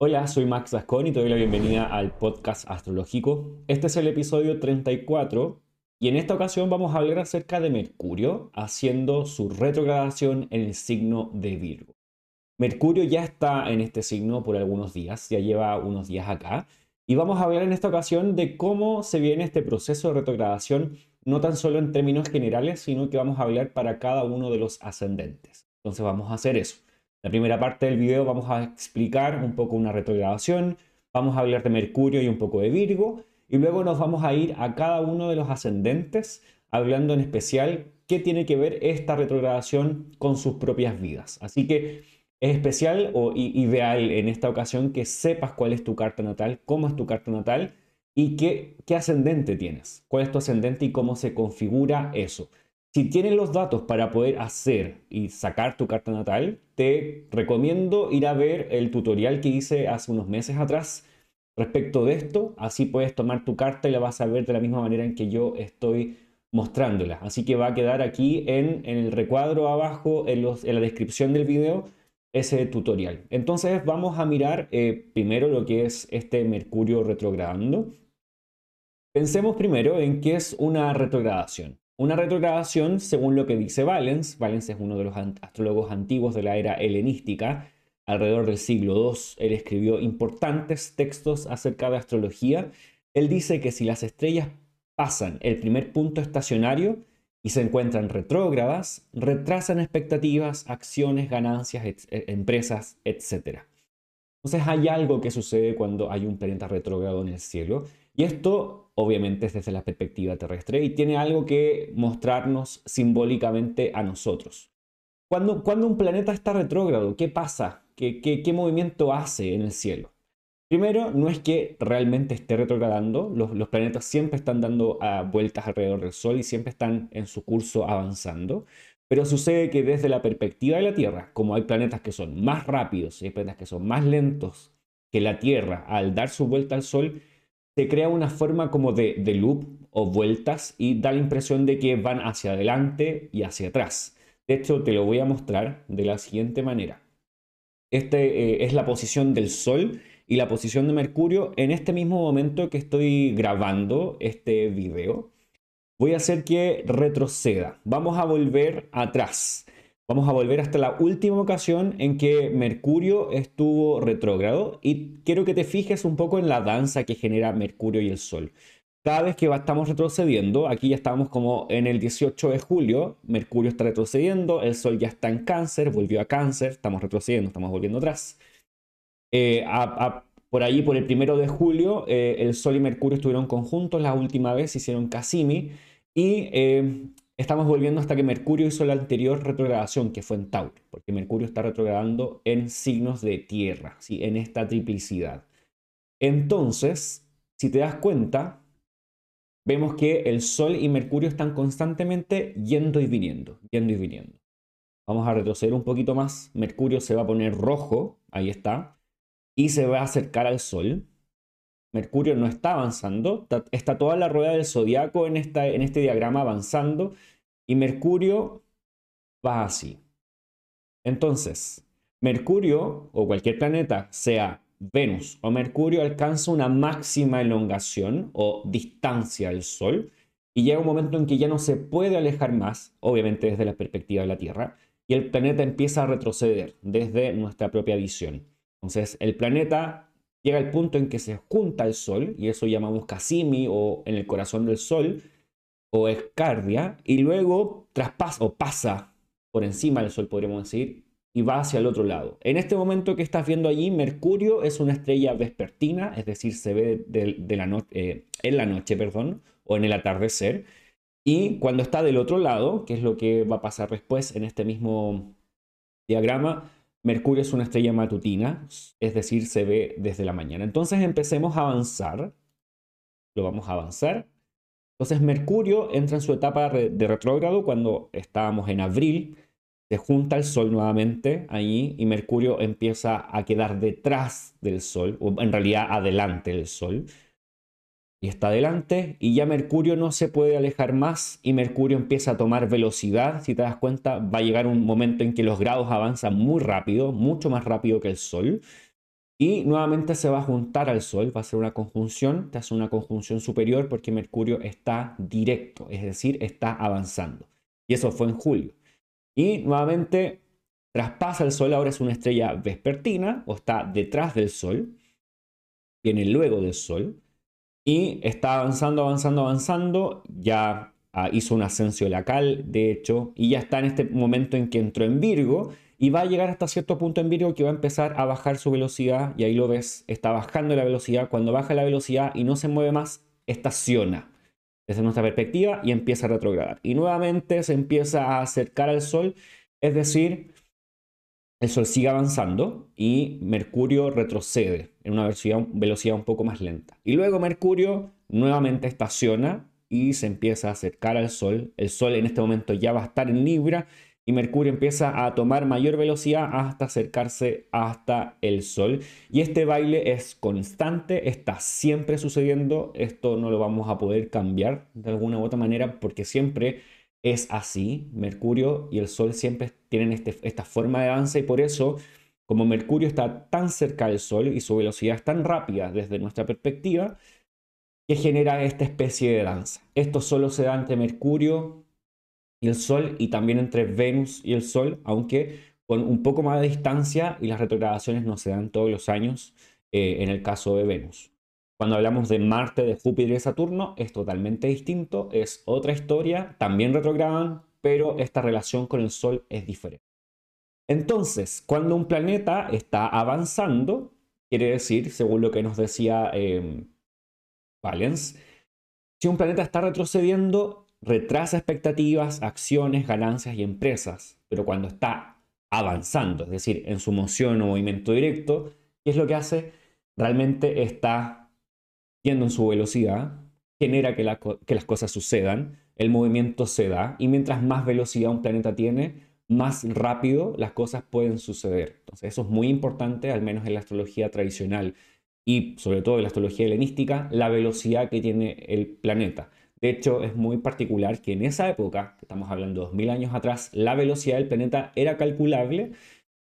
Hola, soy Max Gascón y te doy la bienvenida al podcast astrológico. Este es el episodio 34 y en esta ocasión vamos a hablar acerca de Mercurio haciendo su retrogradación en el signo de Virgo. Mercurio ya está en este signo por algunos días, ya lleva unos días acá y vamos a hablar en esta ocasión de cómo se viene este proceso de retrogradación, no tan solo en términos generales, sino que vamos a hablar para cada uno de los ascendentes. Entonces vamos a hacer eso. La primera parte del video vamos a explicar un poco una retrogradación, vamos a hablar de Mercurio y un poco de Virgo, y luego nos vamos a ir a cada uno de los ascendentes, hablando en especial qué tiene que ver esta retrogradación con sus propias vidas. Así que es especial o ideal en esta ocasión que sepas cuál es tu carta natal, cómo es tu carta natal y qué, ascendente tienes, cuál es tu ascendente y cómo se configura eso. Si tienes los datos para poder hacer y sacar tu carta natal, te recomiendo ir a ver el tutorial que hice hace unos meses atrás respecto de esto. Así puedes tomar tu carta y la vas a ver de la misma manera en que yo estoy mostrándola. Así que va a quedar aquí en, el recuadro abajo, en, la descripción del video, ese tutorial. Entonces vamos a mirar eh, primero lo que es este Mercurio retrogradando. Pensemos primero en qué es una retrogradación. Una retrogradación, según lo que dice Valens, Valens es uno de los astrólogos antiguos de la era helenística, alrededor del siglo II, él escribió importantes textos acerca de astrología. Él dice que si las estrellas pasan el primer punto estacionario y se encuentran retrógradas, retrasan expectativas, acciones, ganancias, e, empresas, etc. Entonces hay algo que sucede cuando hay un planeta retrógrado en el cielo y esto obviamente es desde la perspectiva terrestre y tiene algo que mostrarnos simbólicamente a nosotros. Cuando, cuando un planeta está retrógrado, ¿qué pasa? ¿Qué, qué, movimiento hace en el cielo? Primero, no es que realmente esté retrogradando, los, los planetas siempre están dando ah, vueltas alrededor del Sol y siempre están en su curso avanzando, pero sucede que desde la perspectiva de la Tierra, como hay planetas que son más rápidos y hay planetas que son más lentos que la Tierra al dar su vuelta al Sol, se crea una forma como de, loop o vueltas y da la impresión de que van hacia adelante y hacia atrás. De hecho, te lo voy a mostrar de la siguiente manera. Este eh, es la posición del Sol y la posición de Mercurio en este mismo momento que estoy grabando este video. Voy a hacer que retroceda. Vamos a volver atrás. Vamos a volver hasta la última ocasión en que Mercurio estuvo retrógrado y quiero que te fijes un poco en la danza que genera Mercurio y el Sol. Cada vez que estamos retrocediendo, aquí ya estamos como en el 18 de julio, Mercurio está retrocediendo, el Sol ya está en cáncer, volvió a cáncer, estamos retrocediendo, estamos volviendo atrás. Eh, por allí, por el primero de julio, eh, el Sol y Mercurio estuvieron conjuntos, la última vez hicieron Cassini y eh, estamos volviendo hasta que Mercurio hizo la anterior retrogradación, que fue en Tauro, porque Mercurio está retrogradando en signos de tierra, ¿sí? en esta triplicidad. Entonces, si te das cuenta, vemos que el Sol y Mercurio están constantemente yendo y viniendo, yendo y viniendo. Vamos a retroceder un poquito más. Mercurio se va a poner rojo, ahí está, y se va a acercar al Sol. Mercurio no está avanzando, está toda la rueda del zodiaco en, este diagrama avanzando y Mercurio va así. Entonces, Mercurio o cualquier planeta, sea Venus o Mercurio, alcanza una máxima elongación o distancia del Sol y llega un momento en que ya no se puede alejar más, obviamente desde la perspectiva de la Tierra, y el planeta empieza a retroceder desde nuestra propia visión. Entonces, el planeta llega el punto en que se junta el Sol, y eso llamamos Cassimi o en el corazón del Sol, o Escardia, y luego traspasa o pasa por encima del Sol, podríamos decir, y va hacia el otro lado. En este momento que estás viendo allí, Mercurio es una estrella vespertina, es decir, se ve de, la eh, en la noche, perdón, o en el atardecer. Y cuando está del otro lado, que es lo que va a pasar después en este mismo diagrama, Mercurio es una estrella matutina, es decir, se ve desde la mañana. Entonces empecemos a avanzar. Lo vamos a avanzar. Entonces Mercurio entra en su etapa de retrógrado cuando estábamos en abril. Se junta el Sol nuevamente ahí y Mercurio empieza a quedar detrás del Sol, o en realidad adelante del Sol y está adelante y ya Mercurio no se puede alejar más y Mercurio empieza a tomar velocidad. Si te das cuenta, va a llegar un momento en que los grados avanzan muy rápido, mucho más rápido que el Sol. y nuevamente se va a juntar al Sol, va a ser una conjunción, te hace una conjunción superior porque Mercurio está directo, es decir, está avanzando. Y eso fue en julio. Y nuevamente traspasa el Sol, ahora es una estrella vespertina o está detrás del Sol, viene luego del Sol y está avanzando, avanzando, avanzando, ya ah, hizo un ascenso lacal, de hecho, y ya está en este momento en que entró en Virgo y va a llegar hasta cierto punto en Virgo que va a empezar a bajar su velocidad y ahí lo ves, está bajando la velocidad. Cuando baja la velocidad y no se mueve más, estaciona desde nuestra perspectiva y empieza a retrogradar. Y nuevamente se empieza a acercar al Sol, es decir, el Sol sigue avanzando y Mercurio retrocede en una velocidad, un poco más lenta. Y luego Mercurio nuevamente estaciona y se empieza a acercar al Sol. El Sol en este momento ya va a estar en Libra y Mercurio empieza a tomar mayor velocidad hasta acercarse hasta el Sol. Y este baile es constante, está siempre sucediendo. Esto no lo vamos a poder cambiar de alguna u otra manera porque siempre es así. Mercurio y el Sol siempre tienen este, esta forma de avance y por eso, como Mercurio está tan cerca del Sol y su velocidad es tan rápida desde nuestra perspectiva, que genera esta especie de danza. Esto solo se da entre Mercurio y el Sol y también entre Venus y el Sol, aunque con un poco más de distancia y las retrogradaciones no se dan todos los años eh, en el caso de Venus. Cuando hablamos de Marte, de Júpiter y Saturno es totalmente distinto, es otra historia, también retrogradan, pero esta relación con el Sol es diferente. Entonces, cuando un planeta está avanzando, quiere decir, según lo que nos decía eh, Valens, si un planeta está retrocediendo, retrasa expectativas, acciones, ganancias y empresas, pero cuando está avanzando, es decir, en su moción o movimiento directo, ¿qué es lo que hace? Realmente está yendo en su velocidad, genera que, las cosas sucedan, el movimiento se da y mientras más velocidad un planeta tiene, más rápido las cosas pueden suceder. Entonces eso es muy importante, al menos en la astrología tradicional y sobre todo en la astrología helenística, la velocidad que tiene el planeta. De hecho, es muy particular que en esa época, estamos hablando de 2000 años atrás, la velocidad del planeta era calculable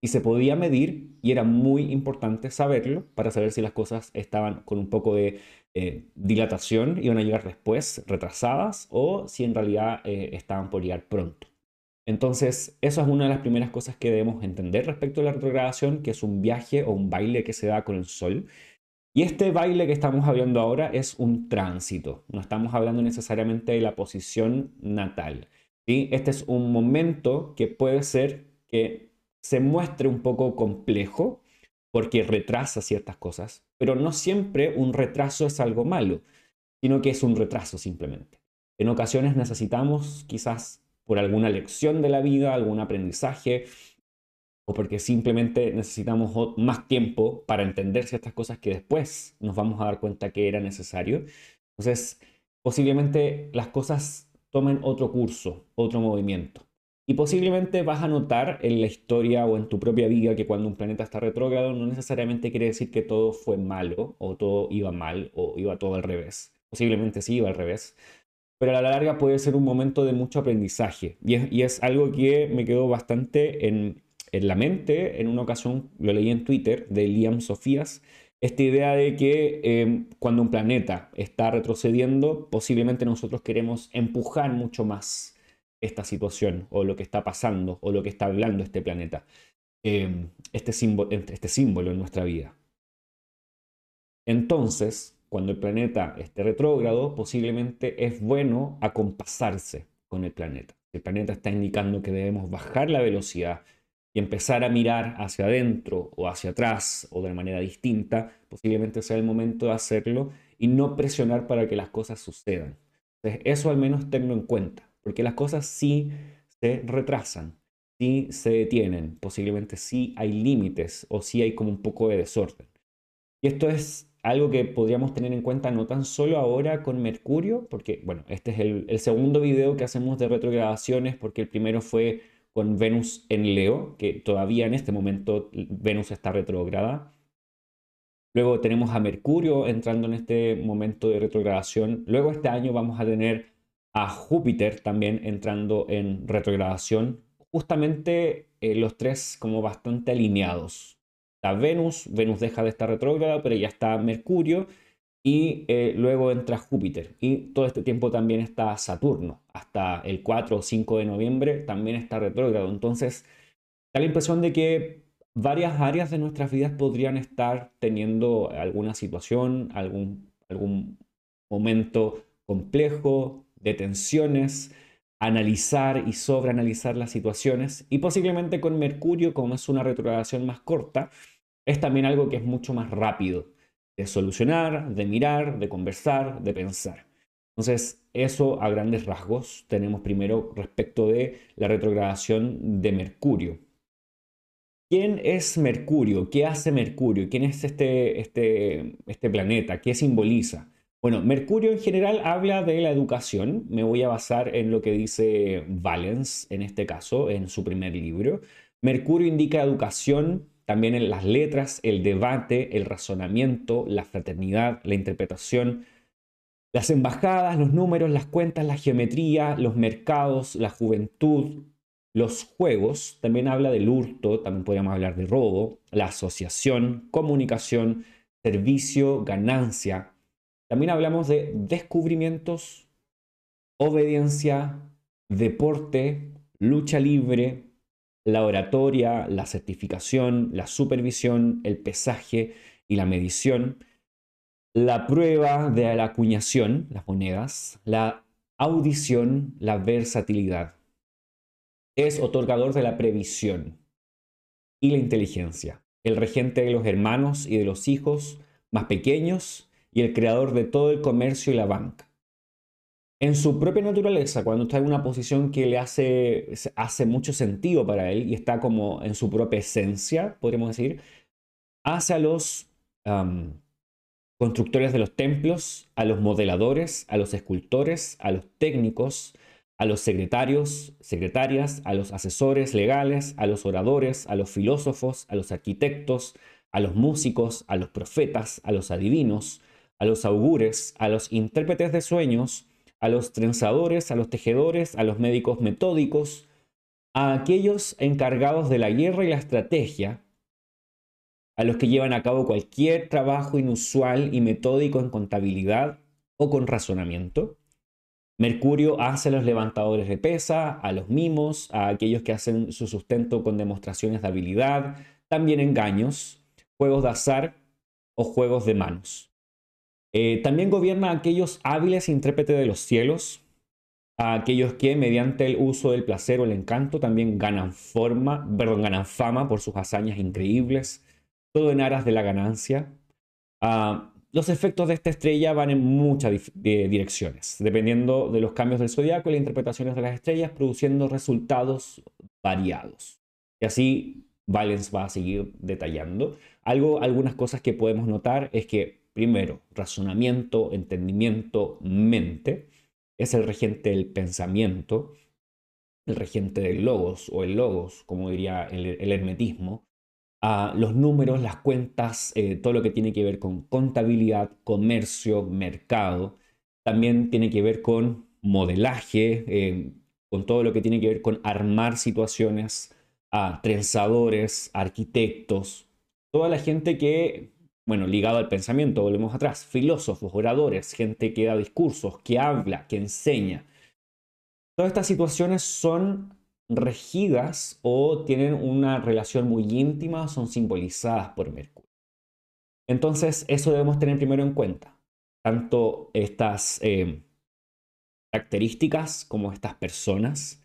y se podía medir y era muy importante saberlo para saber si las cosas estaban con un poco de eh, dilatación, iban a llegar después retrasadas o si en realidad eh, estaban por llegar pronto. Entonces, eso es una de las primeras cosas que debemos entender respecto a la retrogradación, que es un viaje o un baile que se da con el Sol y este baile que estamos hablando ahora es un tránsito, no estamos hablando necesariamente de la posición natal. ¿sí? Este es un momento que puede ser que se muestre un poco complejo porque retrasa ciertas cosas, pero no siempre un retraso es algo malo, sino que es un retraso simplemente. En ocasiones necesitamos quizás por alguna lección de la vida, algún aprendizaje, o porque simplemente necesitamos más tiempo para entender ciertas cosas que después nos vamos a dar cuenta que era necesario. Entonces, posiblemente las cosas tomen otro curso, otro movimiento. Y posiblemente vas a notar en la historia o en tu propia vida que cuando un planeta está retrógrado no necesariamente quiere decir que todo fue malo o todo iba mal o iba todo al revés. Posiblemente sí iba al revés. Pero a la larga puede ser un momento de mucho aprendizaje. Y es, y es algo que me quedó bastante en, en la mente, en una ocasión lo leí en Twitter, de Liam Sofías, esta idea de que em, cuando un planeta está retrocediendo, posiblemente nosotros queremos empujar mucho más esta situación o lo que está pasando o lo que está hablando este planeta, em, este, símbolo, este símbolo en nuestra vida. Entonces, cuando el planeta esté retrógrado, posiblemente es bueno acompasarse con el planeta. El planeta está indicando que debemos bajar la velocidad, y empezar a mirar hacia adentro o hacia atrás o de manera distinta, posiblemente sea el momento de hacerlo y no presionar para que las cosas sucedan. Eso al menos tenlo en cuenta, porque las cosas sí se retrasan, sí se detienen, posiblemente sí hay límites o sí hay como un poco de desorden. Y esto es algo que podríamos tener en cuenta no tan solo ahora con Mercurio, porque bueno, este es el, segundo video que hacemos de retrogradaciones, porque el primero fue con Venus en Leo, que todavía en este momento Venus está retrógrada. Luego tenemos a Mercurio entrando en este momento de retrogradación. Luego este año vamos a tener a Júpiter también entrando en retrogradación. Justamente eh, los tres como bastante alineados. Está Venus, Venus deja de estar retrógrada, pero ya está Mercurio y eh, luego entra Júpiter. Y todo este tiempo también está Saturno. Hasta el 4 o 5 de noviembre también está retrógrado. Entonces, da la impresión de que varias áreas de nuestras vidas podrían estar teniendo alguna situación, algún, algún momento complejo, de tensiones, analizar y sobreanalizar las situaciones y posiblemente con Mercurio, como es una retrogradación más corta, es también algo que es mucho más rápido de solucionar, de mirar, de conversar, de pensar. Entonces, eso a grandes rasgos tenemos primero respecto de la retrogradación de Mercurio. ¿Quién es Mercurio? ¿Qué hace Mercurio? ¿Quién es este, este, este planeta? ¿Qué simboliza? Bueno, Mercurio en general habla de la educación. Me voy a basar en lo que dice Valens en este caso, en su primer libro. Mercurio indica educación también en las letras, el debate, el razonamiento, la fraternidad, la interpretación, las embajadas, los números, las cuentas, la geometría, los mercados, la juventud, los juegos. También habla del hurto, también podríamos hablar de robo, la asociación, comunicación, servicio, ganancia, también hablamos de descubrimientos, obediencia, deporte, lucha libre, la oratoria, la certificación, la supervisión, el pesaje y la medición, la prueba de la acuñación, las monedas, la audición, la versatilidad. Es otorgador de la previsión y la inteligencia, el regente de los hermanos y de los hijos más pequeños y el creador de todo el comercio y la banca. En su propia naturaleza, cuando está en una posición que le hace, hace mucho sentido para él y está como en su propia esencia, podríamos decir, hace a los constructores de los templos, a los modeladores, a los escultores, a los técnicos, a los secretarios, secretarias, a los asesores legales, a los oradores, a los filósofos, a los arquitectos, a los músicos, a los profetas, a los adivinos, a los augures, a los intérpretes de sueños, a los trenzadores, a los tejedores, a los médicos metódicos, a aquellos encargados de la guerra y la estrategia, a los que llevan a cabo cualquier trabajo inusual y metódico en contabilidad o con razonamiento. Mercurio hace a los levantadores de pesa, a los mimos, a aquellos que hacen su sustento con demostraciones de habilidad, también engaños, juegos de azar o juegos de manos. Eh, también gobierna a aquellos hábiles intérpretes de los cielos, a aquellos que mediante el uso del placer o el encanto también ganan forma, perdón, ganan fama por sus hazañas increíbles, todo en aras de la ganancia. Ah, los efectos de esta estrella van en muchas direcciones, dependiendo de los cambios del zodiaco y las interpretaciones de las estrellas, produciendo resultados variados. Y así Valens va a seguir detallando. Algo, algunas cosas que podemos notar es que Primero, razonamiento, entendimiento, mente. Es el regente del pensamiento, el regente del logos o el logos, como diría el, hermetismo. a los números, las cuentas, eh, todo lo que tiene que ver con contabilidad, comercio, mercado. También tiene que ver con modelaje, eh, con todo lo que tiene que ver con armar situaciones, a trenzadores, arquitectos, toda la gente que bueno, ligado al pensamiento, volvemos atrás, filósofos, oradores, gente que da discursos, que habla, que enseña. Todas estas situaciones son regidas o tienen una relación muy íntima, son simbolizadas por Mercurio. Entonces, eso debemos tener primero en cuenta. Tanto estas eh, características como estas personas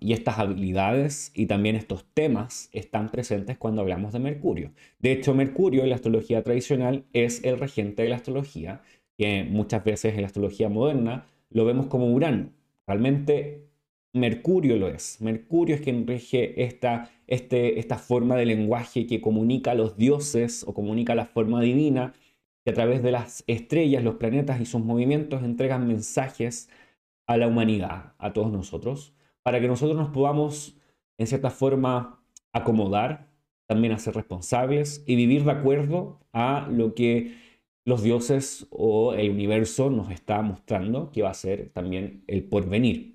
y estas habilidades y también estos temas están presentes cuando hablamos de Mercurio. De hecho, Mercurio en la astrología tradicional es el regente de la astrología, que muchas veces en la astrología moderna lo vemos como Urano. Realmente Mercurio lo es. Mercurio es quien rige esta, este, esta forma de lenguaje que comunica a los dioses o comunica la forma divina, que a través de las estrellas, los planetas y sus movimientos entregan mensajes a la humanidad, a todos nosotros para que nosotros nos podamos, en cierta forma, acomodar, también a ser responsables y vivir de acuerdo a lo que los dioses o el universo nos está mostrando que va a ser también el porvenir.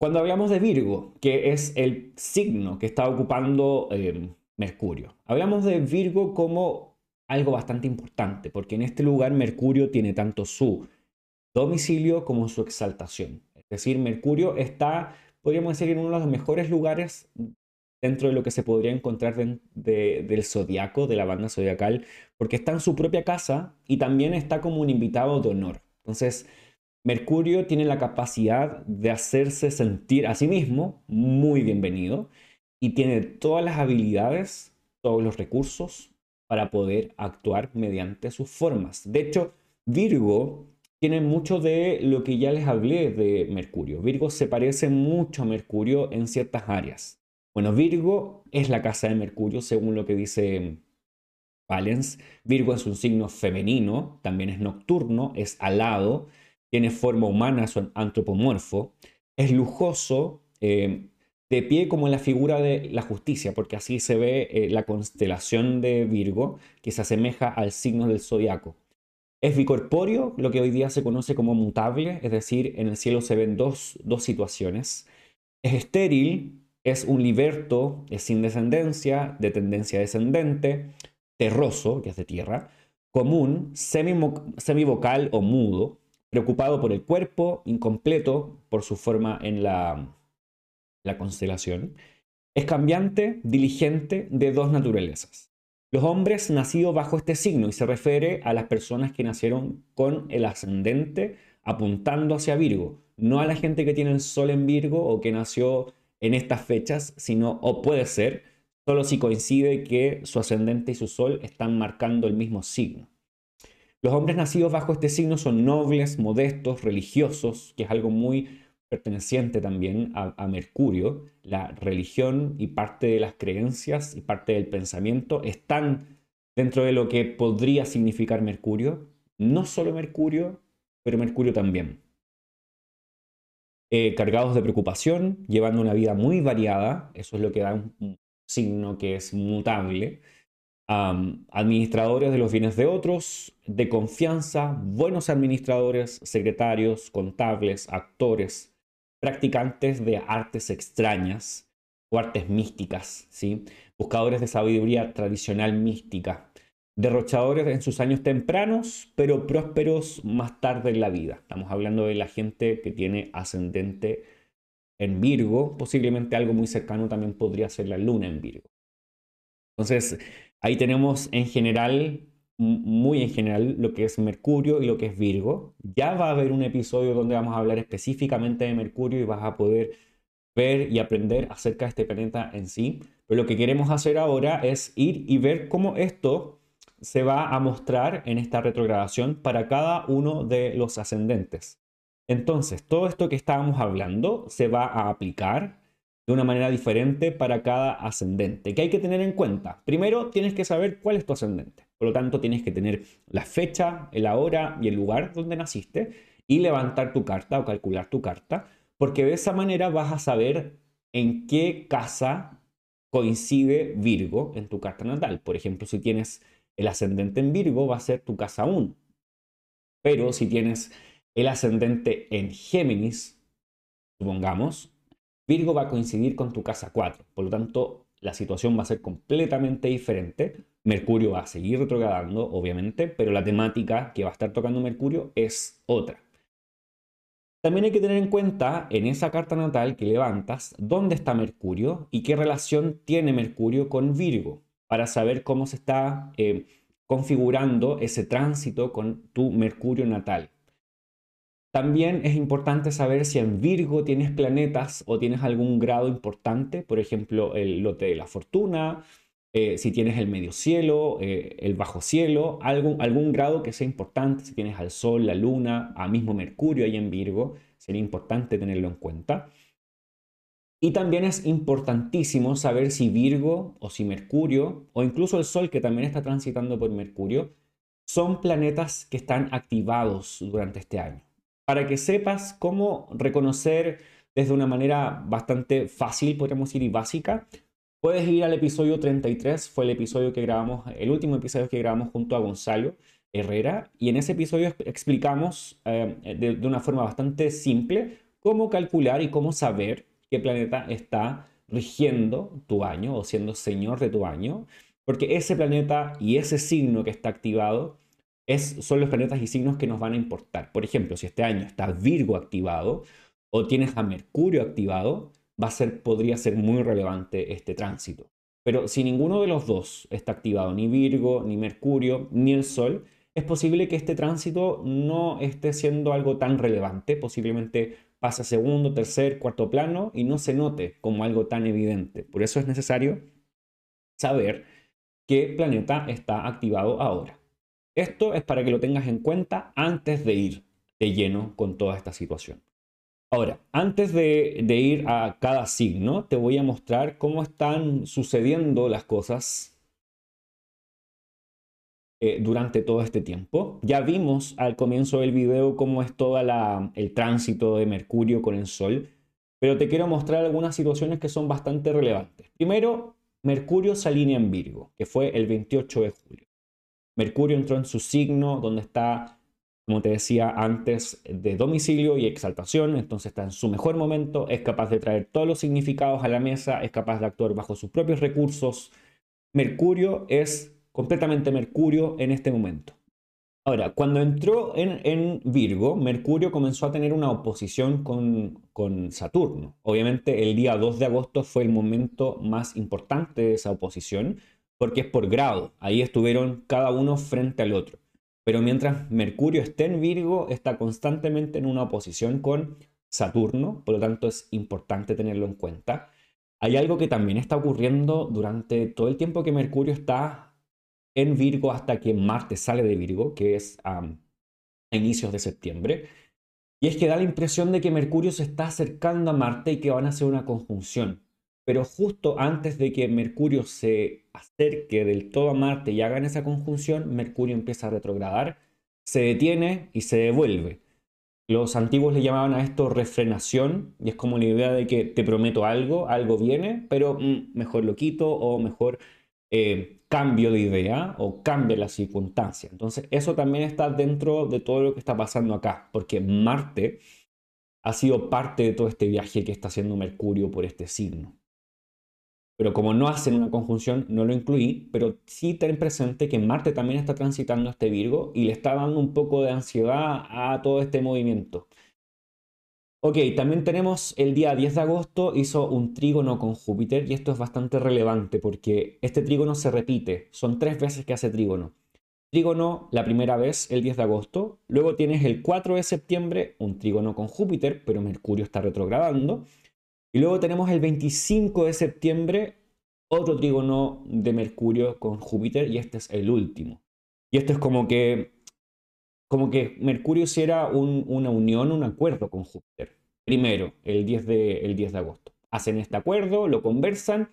Cuando hablamos de Virgo, que es el signo que está ocupando eh, Mercurio, hablamos de Virgo como algo bastante importante, porque en este lugar Mercurio tiene tanto su domicilio como su exaltación. Decir, Mercurio está, podríamos decir, en uno de los mejores lugares dentro de lo que se podría encontrar del zodiaco, de la banda zodiacal, porque está en su propia casa y también está como un invitado de honor. Entonces, Mercurio tiene la capacidad de hacerse sentir a sí mismo muy bienvenido y tiene todas las habilidades, todos los recursos para poder actuar mediante sus formas. De hecho, Virgo tiene mucho de lo que ya les hablé de Mercurio. Virgo se parece mucho a Mercurio en ciertas áreas. Bueno, Virgo es la casa de Mercurio según lo que dice Valens. Virgo es un signo femenino, también es nocturno, es alado tiene forma humana, es antropomorfo, es lujoso, eh, de pie como la figura de la justicia, porque así se ve eh, la constelación de Virgo, que se asemeja al signo del zodiaco. Es bicorpóreo, lo que hoy día se conoce como mutable, es decir, en el cielo se ven dos, dos situaciones. Es estéril, es un liberto, es sin descendencia, de tendencia descendente, terroso, que es de tierra, común, semivocal o mudo, preocupado por el cuerpo, incompleto por su forma en la, la constelación. Es cambiante, diligente, de dos naturalezas. Los hombres nacidos bajo este signo y se refiere a las personas que nacieron con el ascendente apuntando hacia Virgo, no a la gente que tiene el sol en Virgo o que nació en estas fechas, sino, o puede ser, solo si coincide que su ascendente y su sol están marcando el mismo signo. Los hombres nacidos bajo este signo son nobles, modestos, religiosos, que es algo muy perteneciente también a, Mercurio. La religión y parte de las creencias y parte del pensamiento están dentro de lo que podría significar Mercurio. No solo Mercurio, pero Mercurio también. Eh, cargados de preocupación, llevando una vida muy variada, eso es lo que da un signo que es mutable administradores de los bienes de otros, de confianza, buenos administradores, secretarios, contables, actores, practicantes de artes extrañas o artes místicas, ¿sí? buscadores de sabiduría tradicional mística, derrochadores en sus años tempranos, pero prósperos más tarde en la vida. Estamos hablando de la gente que tiene ascendente en Virgo, posiblemente algo muy cercano también podría ser la luna en Virgo. Entonces, Ahí tenemos en general, muy en general, lo que es Mercurio y lo que es Virgo. Ya va a haber un episodio donde vamos a hablar específicamente de Mercurio y vas a poder ver y aprender acerca de este planeta en sí. Pero lo que queremos hacer ahora es ir y ver cómo esto se va a mostrar en esta retrogradación para cada uno de los ascendentes. Entonces, todo esto que estábamos hablando se va a aplicar de una manera diferente para cada ascendente. ¿Qué hay que tener en cuenta? Primero, tienes que saber cuál es tu ascendente. Por lo tanto, tienes que tener la fecha, la hora y el lugar donde naciste y levantar tu carta o calcular tu carta, porque de esa manera vas a saber en qué casa coincide Virgo en tu carta natal. Por ejemplo, si tienes el ascendente en Virgo, va a ser tu casa 1. Pero si tienes el ascendente en Géminis, supongamos, Virgo va a coincidir con tu casa 4, por lo tanto la situación va a ser completamente diferente. Mercurio va a seguir retrogradando, obviamente, pero la temática que va a estar tocando Mercurio es otra. También hay que tener en cuenta en esa carta natal que levantas dónde está Mercurio y qué relación tiene Mercurio con Virgo para saber cómo se está eh, configurando ese tránsito con tu Mercurio natal. También es importante saber si en Virgo tienes planetas o tienes algún grado importante, por ejemplo, el lote de la fortuna, eh, si tienes el medio cielo, eh, el bajo cielo, algún, algún grado que sea importante, si tienes al Sol, la Luna, a mismo Mercurio ahí en Virgo, sería importante tenerlo en cuenta. Y también es importantísimo saber si Virgo o si Mercurio, o incluso el Sol que también está transitando por Mercurio, son planetas que están activados durante este año para que sepas cómo reconocer desde una manera bastante fácil, podríamos decir, y básica. Puedes ir al episodio 33, fue el episodio que grabamos, el último episodio que grabamos junto a Gonzalo Herrera, y en ese episodio explicamos eh, de, una forma bastante simple cómo calcular y cómo saber qué planeta está rigiendo tu año o siendo señor de tu año, porque ese planeta y ese signo que está activado es, son los planetas y signos que nos van a importar. Por ejemplo, si este año está Virgo activado o tienes a Mercurio activado, va a ser, podría ser muy relevante este tránsito. Pero si ninguno de los dos está activado, ni Virgo, ni Mercurio, ni el Sol, es posible que este tránsito no esté siendo algo tan relevante, posiblemente pase a segundo, tercer, cuarto plano y no se note como algo tan evidente. Por eso es necesario saber qué planeta está activado ahora. Esto es para que lo tengas en cuenta antes de ir de lleno con toda esta situación. Ahora, antes de, ir a cada signo, te voy a mostrar cómo están sucediendo las cosas eh, durante todo este tiempo. Ya vimos al comienzo del video cómo es todo el tránsito de Mercurio con el Sol, pero te quiero mostrar algunas situaciones que son bastante relevantes. Primero, Mercurio se alinea en Virgo, que fue el 28 de julio. Mercurio entró en su signo donde está como te decía antes, de domicilio y exaltación, entonces está en su mejor momento, es capaz de traer todos los significados a la mesa, es capaz de actuar bajo sus propios recursos. Mercurio es completamente Mercurio en este momento. Ahora, cuando entró en, Virgo, Mercurio comenzó a tener una oposición con, con, Saturno. Obviamente el día 2 de agosto fue el momento más importante de esa oposición, porque es por grado. Ahí estuvieron cada uno frente al otro. Pero mientras Mercurio esté en Virgo, está constantemente en una oposición con Saturno, por lo tanto es importante tenerlo en cuenta. Hay algo que también está ocurriendo durante todo el tiempo que Mercurio está en Virgo hasta que Marte sale de Virgo, que es a inicios de septiembre. Y es que da la impresión de que Mercurio se está acercando a Marte y que van a hacer una conjunción pero justo antes de que Mercurio se acerque del todo a Marte y hagan esa conjunción, Mercurio empieza a retrogradar, se detiene y se devuelve. Los antiguos le llamaban a esto refrenación y es como la idea de que te prometo algo, algo viene, pero mm, mejor lo quito o mejor eh, cambio de idea o cambia la circunstancia. Entonces eso también está dentro de todo lo que está pasando acá, porque Marte ha sido parte de todo este viaje que está haciendo Mercurio por este signo pero como no hacen una conjunción, no lo incluí, pero sí ten presente que Marte también está transitando este Virgo y le está dando un poco de ansiedad a todo este movimiento. Ok, también tenemos el día 10 de agosto, hizo un trígono con Júpiter y esto es bastante relevante porque este trígono se repite, son tres veces que hace trígono. Trígono la primera vez el 10 de agosto, luego tienes el 4 de septiembre un trígono con Júpiter, pero Mercurio está retrogradando, y luego tenemos el 25 de septiembre otro trígono de Mercurio con Júpiter y este es el último. Y esto es como que, como que Mercurio hiciera una unión, un acuerdo con Júpiter. Primero, el 10, de, el 10 de agosto. Hacen este acuerdo, lo conversan,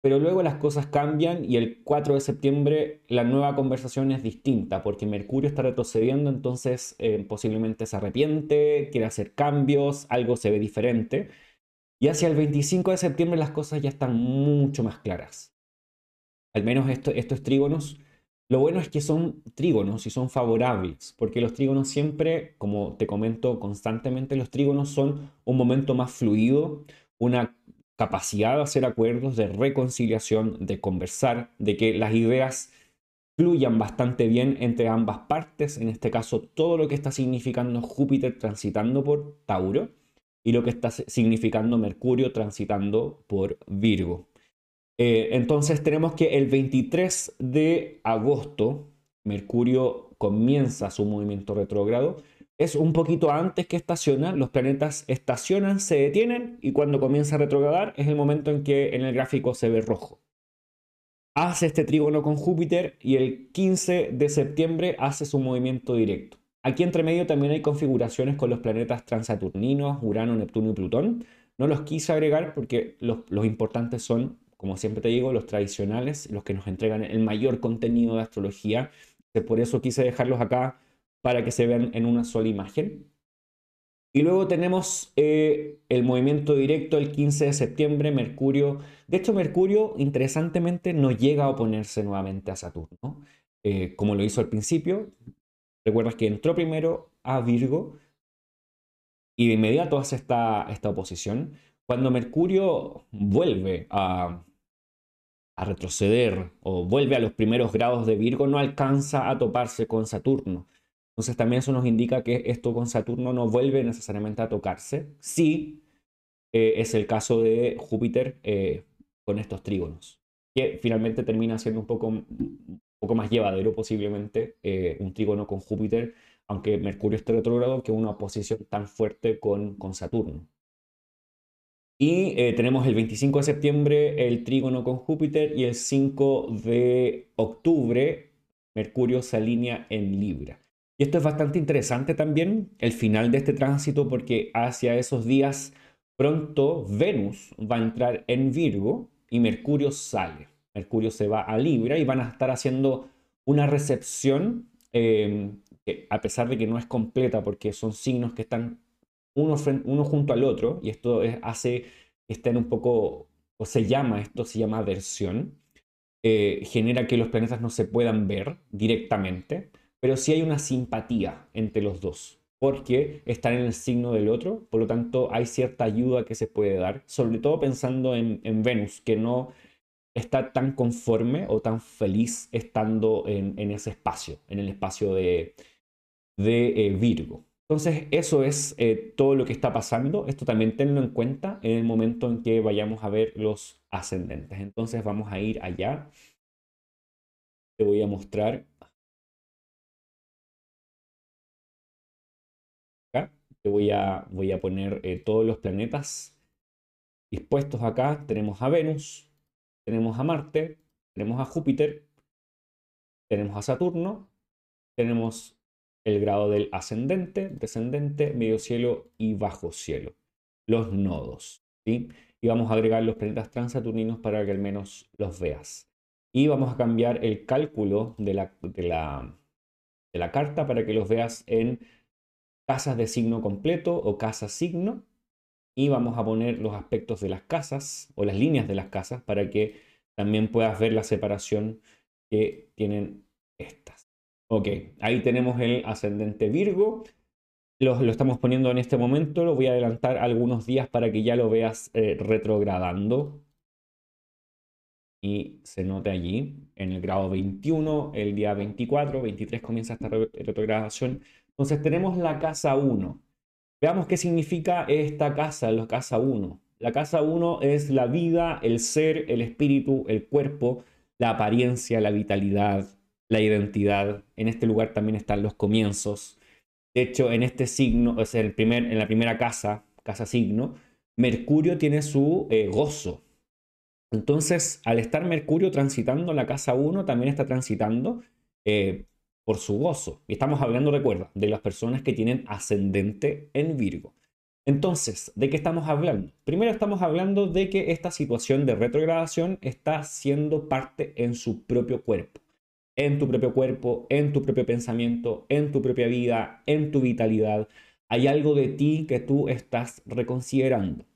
pero luego las cosas cambian y el 4 de septiembre la nueva conversación es distinta porque Mercurio está retrocediendo, entonces eh, posiblemente se arrepiente, quiere hacer cambios, algo se ve diferente. Y hacia el 25 de septiembre las cosas ya están mucho más claras. Al menos estos trígonos. Lo bueno es que son trígonos y son favorables, porque los trígonos siempre, como te comento constantemente, los trígonos son un momento más fluido, una capacidad de hacer acuerdos, de reconciliación, de conversar, de que las ideas fluyan bastante bien entre ambas partes, en este caso todo lo que está significando Júpiter transitando por Tauro y lo que está significando Mercurio transitando por Virgo. Eh, entonces tenemos que el 23 de agosto Mercurio comienza su movimiento retrógrado. Es un poquito antes que estaciona, los planetas estacionan, se detienen y cuando comienza a retrogradar es el momento en que en el gráfico se ve rojo. Hace este trígono con Júpiter y el 15 de septiembre hace su movimiento directo. Aquí entre medio también hay configuraciones con los planetas transaturninos, Urano, Neptuno y Plutón. No los quise agregar porque los, importantes son, como siempre te digo, los tradicionales, los que nos entregan el mayor contenido de astrología. Por eso quise dejarlos acá para que se vean en una sola imagen. Y luego tenemos eh, el movimiento directo el 15 de septiembre, Mercurio. De hecho, Mercurio, interesantemente, no llega a oponerse nuevamente a Saturno, eh, como lo hizo al principio. Recuerdas que entró primero a Virgo y de inmediato hace esta, esta oposición. Cuando Mercurio vuelve a, retroceder o vuelve a los primeros grados de Virgo, no alcanza a toparse con Saturno. Entonces también eso nos indica que esto con Saturno no vuelve necesariamente a tocarse. Sí, eh, es el caso de Júpiter eh, con estos trígonos, que finalmente termina siendo un poco, poco más llevadero posiblemente eh, un trígono con Júpiter, aunque Mercurio esté retrógrado, que una oposición tan fuerte con, con Saturno. Y tenemos el 25 de septiembre el trígono con Júpiter y el 5 de octubre Mercurio se alinea en Libra. Y esto es bastante interesante también, el final de este tránsito, porque hacia esos días pronto Venus va a entrar en Virgo y Mercurio sale. Mercurio se va a Libra y van a estar haciendo una recepción, que a pesar de que no es completa, porque son signos que están uno, junto al otro, y esto hace que estén un poco, o se llama, esto se llama versión, eh, genera que los planetas no se puedan ver directamente pero sí hay una simpatía entre los dos, porque están en el signo del otro, por lo tanto hay cierta ayuda que se puede dar, sobre todo pensando en, Venus, que no está tan conforme o tan feliz estando en, ese espacio, en el espacio de, de eh, Virgo. Entonces, eso es eh, todo lo que está pasando. Esto también tenlo en cuenta en el momento en que vayamos a ver los ascendentes. Entonces, vamos a ir allá. Te voy a mostrar voy a, voy a poner eh, todos los planetas dispuestos acá. Tenemos a Venus, tenemos a Marte, tenemos a Júpiter, tenemos a Saturno, tenemos el grado del ascendente, descendente, medio cielo y bajo cielo. Los nodos. ¿sí? Y vamos a agregar los planetas transaturninos para que al menos los veas. Y vamos a cambiar el cálculo de la, de la, de la carta para que los veas en casas de signo completo o casa signo y vamos a poner los aspectos de las casas o las líneas de las casas para que también puedas ver la separación que tienen estas. Ok, ahí tenemos el ascendente Virgo. Lo, lo estamos poniendo en este momento, lo voy a adelantar algunos días para que ya lo veas eh, retrogradando. Y se note allí, en el grado 21, el día 24, 23 comienza esta retrogradación entonces tenemos la casa 1. Veamos qué significa esta casa, la casa 1. La casa 1 es la vida, el ser, el espíritu, el cuerpo, la apariencia, la vitalidad, la identidad. En este lugar también están los comienzos. De hecho, en este signo, es el en la primera casa, casa signo, Mercurio tiene su eh, gozo. Entonces, al estar Mercurio transitando la casa 1, también está transitando eh, por su gozo. Y estamos hablando, recuerda, de las personas que tienen ascendente en Virgo. Entonces, ¿de qué estamos hablando? Primero estamos hablando de que esta situación de retrogradación está siendo parte en su propio cuerpo. En tu propio cuerpo, en tu propio pensamiento, en tu propia vida, en tu vitalidad. Hay algo de ti que tú estás reconsiderando.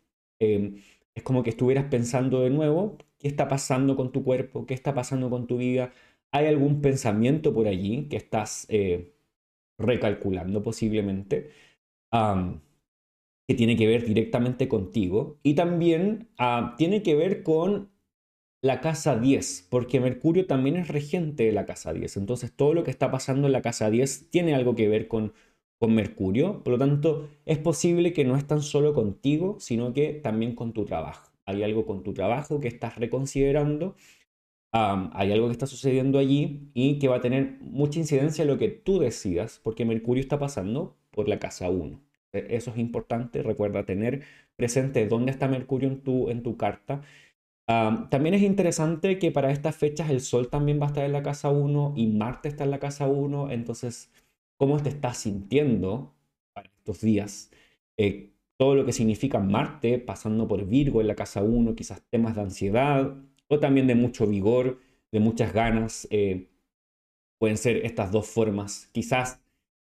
Em, es como que estuvieras pensando de nuevo, ¿qué está pasando con tu cuerpo? ¿Qué está pasando con tu vida? ¿Hay algún pensamiento por allí que estás eh, recalculando posiblemente? que tiene que ver directamente contigo. Y también tiene que ver con la casa 10, porque Mercurio también es regente de la casa 10. Entonces todo lo que está pasando en la casa 10 tiene algo que ver con, con Mercurio. Por lo tanto, es posible que no es tan solo contigo, sino que también con tu trabajo. Hay algo con tu trabajo que estás reconsiderando hay algo que está sucediendo allí y que va a tener mucha incidencia en lo que tú decidas, porque Mercurio está pasando por la casa 1. E, eso es importante, recuerda tener presente dónde está Mercurio en tu, en tu carta. también es interesante que para estas fechas el Sol también va a estar en la casa 1 y Marte está en la casa 1, entonces, ¿cómo te estás sintiendo para estos días? Eh, todo lo que significa Marte pasando por Virgo en la casa 1, quizás temas de ansiedad, o también de mucho vigor, de muchas ganas. Eh, pueden ser estas dos formas, quizás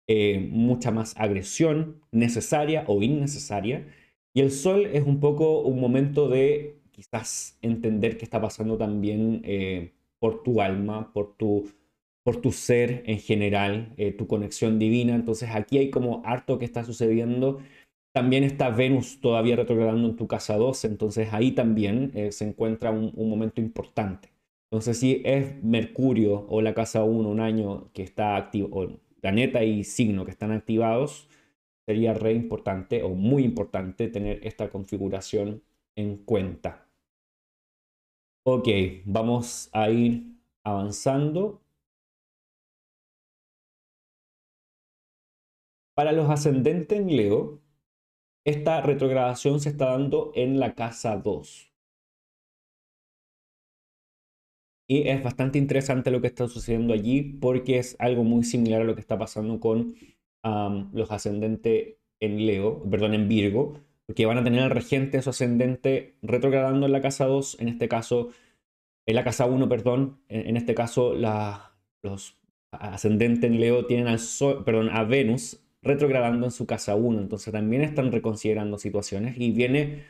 eh, mucha más agresión necesaria o innecesaria. Y el sol es un poco un momento de quizás entender qué está pasando también eh, por tu alma, por tu, por tu ser en general, tu conexión divina. Entonces aquí hay como harto que está sucediendo También está Venus todavía retrogradando en tu casa 12, entonces ahí también eh, se encuentra un, momento importante. Entonces, si es Mercurio o la casa 1, un año que está activo, o planeta y signo que están activados, sería re importante o muy importante tener esta configuración en cuenta. Ok, vamos a ir avanzando. Para los ascendentes en Leo, esta retrogradación se está dando en la casa 2. Y es bastante interesante lo que está sucediendo allí porque es algo muy similar a lo que está pasando con los ascendentes en Leo, perdón, en Virgo, porque van a tener el regente su ascendente retrogradando en la casa 2, en este caso, en la casa 1, perdón, en, este caso los ascendentes en Leo tienen al Sol, perdón, a Venus retrogradando en su casa 1, entonces también están reconsiderando situaciones y viene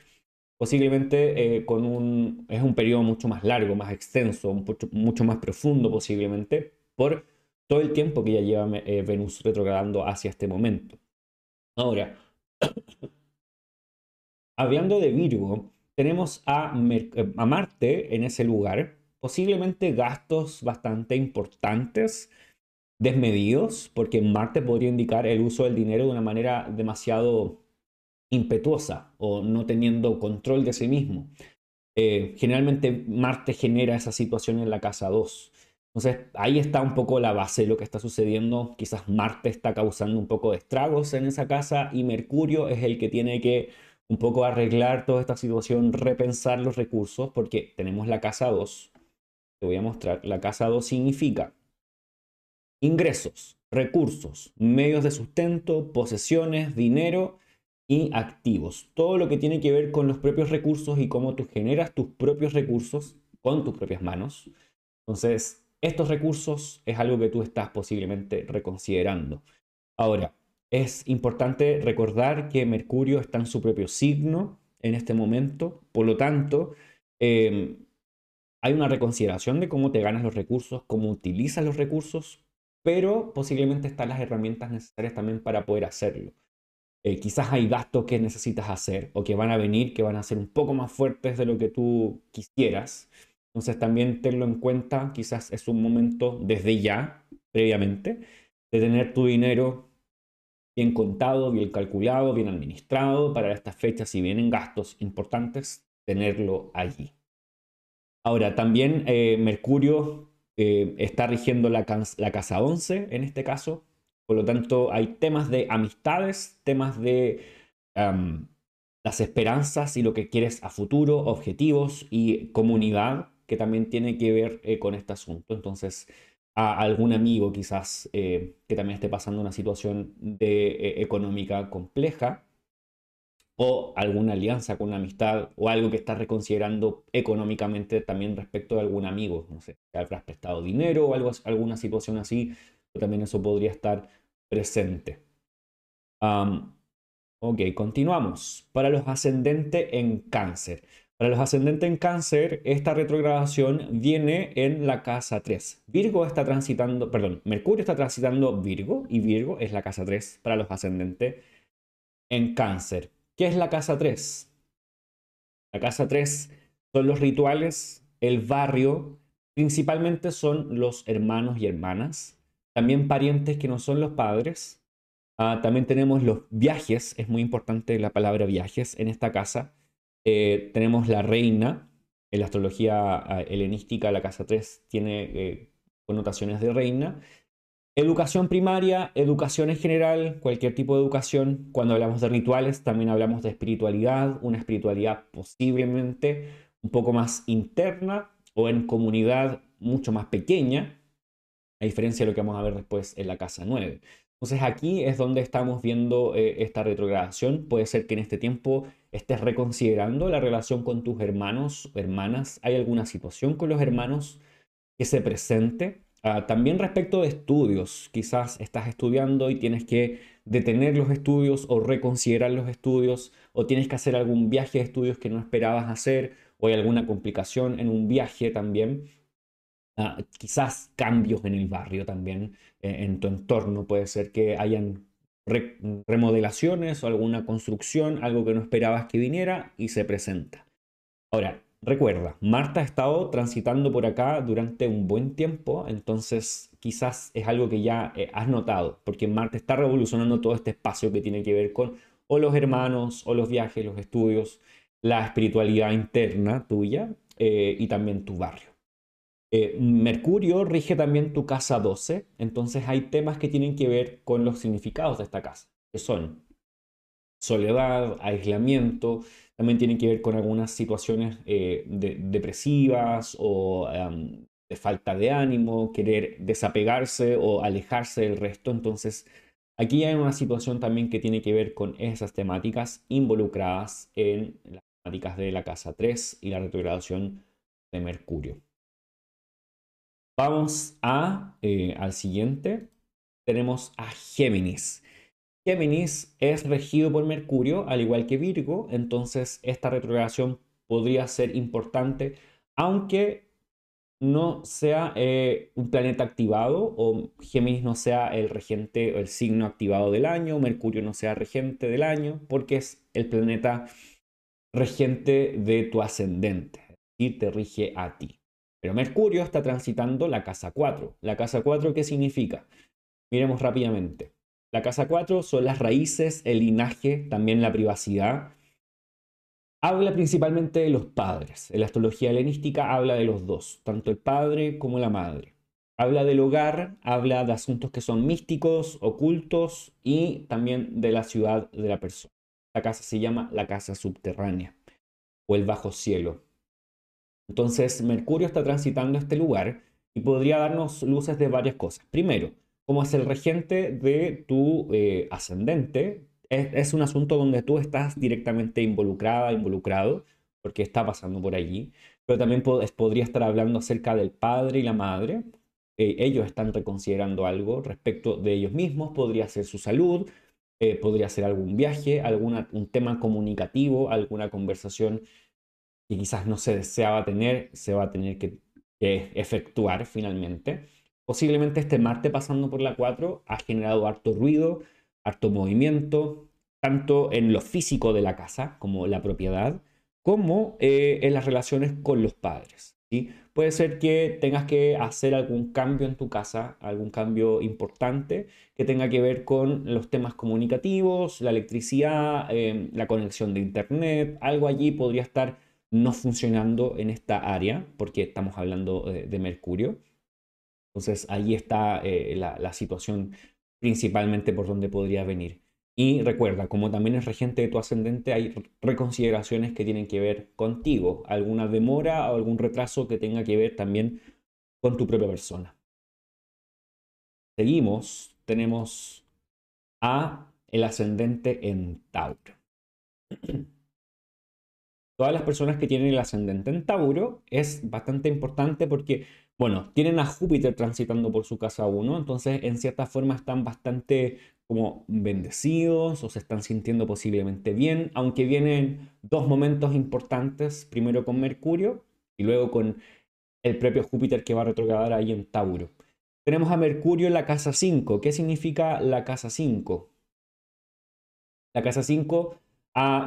posiblemente eh, con un, es un periodo mucho más largo, más extenso, mucho, más profundo posiblemente, por todo el tiempo que ya lleva eh, Venus retrogradando hacia este momento. Ahora, hablando de Virgo, tenemos a, eh, a Marte en ese lugar, posiblemente gastos bastante importantes desmedidos, porque Marte podría indicar el uso del dinero de una manera demasiado impetuosa o no teniendo control de sí mismo. Eh, generalmente Marte genera esa situación en la casa 2. Entonces ahí está un poco la base de lo que está sucediendo. Quizás Marte está causando un poco de estragos en esa casa y Mercurio es el que tiene que un poco arreglar toda esta situación, repensar los recursos, porque tenemos la casa 2. Te voy a mostrar. La casa 2 significa ingresos, recursos, medios de sustento, posesiones, dinero y activos. Todo lo que tiene que ver con los propios recursos y cómo tú generas tus propios recursos con tus propias manos. Entonces, estos recursos es algo que tú estás posiblemente reconsiderando. Ahora, es importante recordar que Mercurio está en su propio signo en este momento, por lo tanto, em, hay una reconsideración de cómo te ganas los recursos, cómo utilizas los recursos, pero posiblemente están las herramientas necesarias también para poder hacerlo. Eh, quizás hay gastos que necesitas hacer o que van a venir, que van a ser un poco más fuertes de lo que tú quisieras. Entonces también tenlo en cuenta, quizás es un momento desde ya, previamente, de tener tu dinero bien contado, bien calculado, bien administrado para estas fechas, si vienen gastos importantes, tenerlo allí. Ahora, también eh, Mercurio eh, está rigiendo la, casa 11 en este caso. Por lo tanto, hay temas de amistades, temas de las esperanzas y lo que quieres a futuro, objetivos y comunidad que también tiene que ver eh, con este asunto. Entonces, a algún amigo quizás eh, que también esté pasando una situación de, económica compleja, o alguna alianza con una amistad o algo que estás reconsiderando económicamente también respecto de algún amigo, no sé, que habrás prestado dinero o algo, alguna situación así, también eso podría estar presente. ok, continuamos. Para los ascendentes en cáncer. Para los ascendentes en cáncer, esta retrogradación viene en la casa 3. Virgo está transitando, perdón, Mercurio está transitando Virgo y Virgo es la casa 3 para los ascendentes en cáncer. ¿Qué es la casa 3? La casa 3 son los rituales, el barrio, principalmente son los hermanos y hermanas, también parientes que no son los padres. Ah, también tenemos los viajes, es muy importante la palabra viajes en esta casa. Eh, tenemos la reina, en la astrología ah, helenística la casa 3 tiene eh, connotaciones de reina. Educación primaria, educación en general, cualquier tipo de educación. Cuando hablamos de rituales, también hablamos de espiritualidad, una espiritualidad posiblemente un poco más interna o en comunidad mucho más pequeña, a diferencia de lo que vamos a ver después en la casa 9. Entonces aquí es donde estamos viendo eh, esta retrogradación. Puede ser que en este tiempo estés reconsiderando la relación con tus hermanos o hermanas. ¿Hay alguna situación con los hermanos que se presente? Ah, también respecto de estudios, quizás estás estudiando y tienes que detener los estudios o reconsiderar los estudios o tienes que hacer algún viaje de estudios que no esperabas hacer o hay alguna complicación en un viaje también. Ah, quizás cambios en el barrio también, eh, en tu entorno, puede ser que hayan remodelaciones o alguna construcción, algo que no esperabas que viniera y se presenta. Ahora, recuerda, Marta ha estado transitando por acá durante un buen tiempo, entonces quizás es algo que ya eh, has notado, porque Marta está revolucionando todo este espacio que tiene que ver con o los hermanos, o los viajes, los estudios, la espiritualidad interna tuya eh, y también tu barrio. Eh, Mercurio rige también tu casa 12, entonces hay temas que tienen que ver con los significados de esta casa, que son soledad, aislamiento, también tienen que ver con algunas situaciones eh, depresivas o de falta de ánimo, querer desapegarse o alejarse del resto. Entonces, aquí hay una situación también que tiene que ver con esas temáticas involucradas en las temáticas de la casa 3 y la retrogradación de Mercurio. Vamos a, eh, al siguiente. Tenemos a Géminis. Géminis es regido por Mercurio, al igual que Virgo, entonces esta retrogradación podría ser importante, aunque no sea eh, un planeta activado o Géminis no sea el regente o el signo activado del año, Mercurio no sea regente del año, porque es el planeta regente de tu ascendente y te rige a ti. Pero Mercurio está transitando la casa 4. ¿La casa 4 qué significa? Miremos rápidamente. La casa 4 son las raíces, el linaje, también la privacidad. Habla principalmente de los padres. En la astrología helenística habla de los dos, tanto el padre como la madre. Habla del hogar, habla de asuntos que son místicos, ocultos y también de la ciudad de la persona. La casa se llama la casa subterránea o el bajo cielo. Entonces, Mercurio está transitando este lugar y podría darnos luces de varias cosas. Primero, como es el regente de tu eh, ascendente, es, un asunto donde tú estás directamente involucrada, involucrado, porque está pasando por allí, pero también podría estar hablando acerca del padre y la madre. Eh, ellos están reconsiderando algo respecto de ellos mismos, podría ser su salud, eh, podría ser algún viaje, alguna, un tema comunicativo, alguna conversación y quizás no se deseaba tener, se va a tener que, efectuar finalmente. Posiblemente este Marte pasando por la 4 ha generado harto ruido, harto movimiento, tanto en lo físico de la casa, como la propiedad, como eh, en las relaciones con los padres. ¿sí? Puede ser que tengas que hacer algún cambio en tu casa, algún cambio importante que tenga que ver con los temas comunicativos, la electricidad, eh, la conexión de internet, algo allí podría estar no funcionando en esta área, porque estamos hablando de, Mercurio. Entonces ahí está eh, la, situación principalmente por donde podría venir. Y recuerda, como también es regente de tu ascendente, hay reconsideraciones que tienen que ver contigo, alguna demora o algún retraso que tenga que ver también con tu propia persona. Seguimos, tenemos a el ascendente en Tauro. todas las personas que tienen el ascendente en Tauro es bastante importante porque, bueno, tienen a Júpiter transitando por su casa 1, entonces en cierta forma están bastante como bendecidos o se están sintiendo posiblemente bien, aunque vienen dos momentos importantes, primero con Mercurio y luego con el propio Júpiter que va a retrogradar ahí en Tauro. Tenemos a Mercurio en la casa 5. ¿Qué significa la casa 5? La casa 5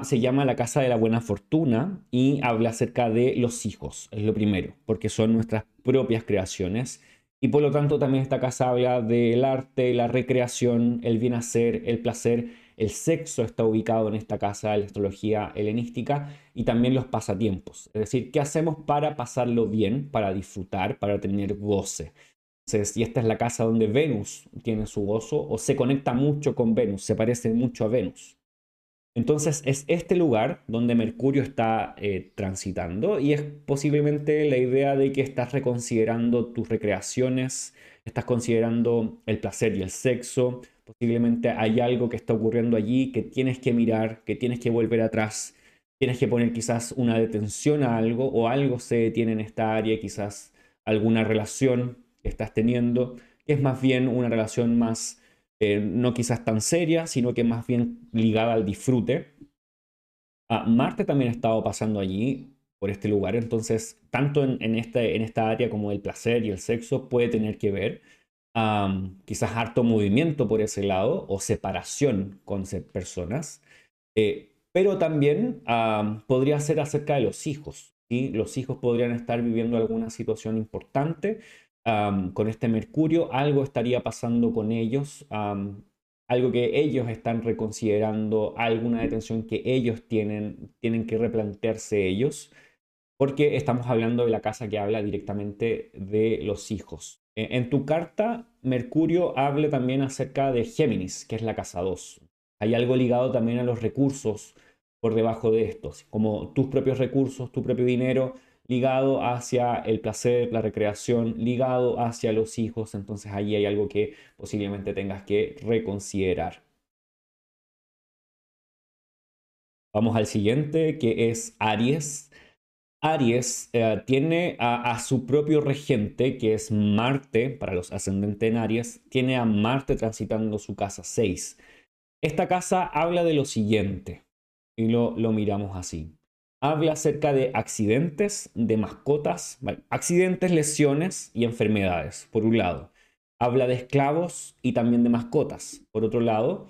se llama La Casa de la Buena Fortuna y habla acerca de los hijos, es lo primero, porque son nuestras propias creaciones. Y por lo tanto también esta casa habla del arte, la recreación, el bien hacer, el placer, el sexo está ubicado en esta casa de la astrología helenística y también los pasatiempos. Es decir, ¿qué hacemos para pasarlo bien, para disfrutar, para tener goce? Entonces, y esta es la casa donde Venus tiene su gozo o se conecta mucho con Venus, se parece mucho a Venus. Entonces es este lugar donde Mercurio está eh, transitando y es posiblemente la idea de que estás reconsiderando tus recreaciones, estás considerando el placer y el sexo, posiblemente hay algo que está ocurriendo allí que tienes que mirar, que tienes que volver atrás, tienes que poner quizás una detención a algo o algo se detiene en esta área, quizás alguna relación que estás teniendo, que es más bien una relación más eh, no quizás tan seria, sino que más bien ligada al disfrute. Ah, Marte también ha estado pasando allí, por este lugar, entonces tanto en, este, en esta área como el placer y el sexo puede tener que ver. quizás harto movimiento por ese lado o separación con personas, eh, pero también podría ser acerca de los hijos. y Los hijos podrían estar viviendo alguna situación importante con este Mercurio, algo estaría pasando con ellos, algo que ellos están reconsiderando, alguna detención que ellos tienen, tienen que replantearse ellos, porque estamos hablando de la casa que habla directamente de los hijos. E, en tu carta, Mercurio habla también acerca de Géminis, que es la casa 2. Hay algo ligado también a los recursos por debajo de estos, como tus propios recursos, tu propio dinero, ligado hacia el placer, la recreación, ligado hacia los hijos. Entonces ahí hay algo que posiblemente tengas que reconsiderar. Vamos al siguiente, que es Aries. Aries eh, tiene a, su propio regente, que es Marte, para los ascendentes en Aries, tiene a Marte transitando su casa 6. Esta casa habla de lo siguiente, y lo, lo miramos así. Habla acerca de accidentes, de mascotas, accidentes, lesiones y enfermedades, por un lado. Habla de esclavos y también de mascotas, por otro lado.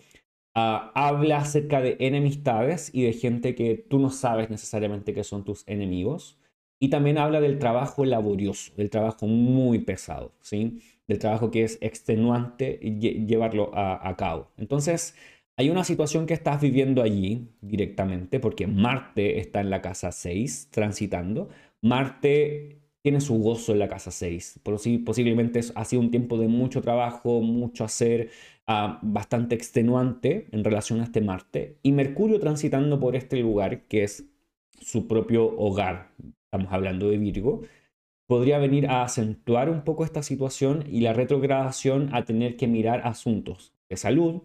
Ah, habla acerca de enemistades y de gente que tú no sabes necesariamente que son tus enemigos. Y también habla del trabajo laborioso, del trabajo muy pesado, ¿sí? Del trabajo que es extenuante llevarlo a, a cabo. Entonces, hay una situación que estás viviendo allí directamente, porque Marte está en la casa 6 transitando. Marte tiene su gozo en la casa 6. Por sí, posiblemente ha sido un tiempo de mucho trabajo, mucho hacer, ah, bastante extenuante en relación a este Marte. Y Mercurio transitando por este lugar, que es su propio hogar, estamos hablando de Virgo, podría venir a acentuar un poco esta situación y la retrogradación a tener que mirar asuntos de salud,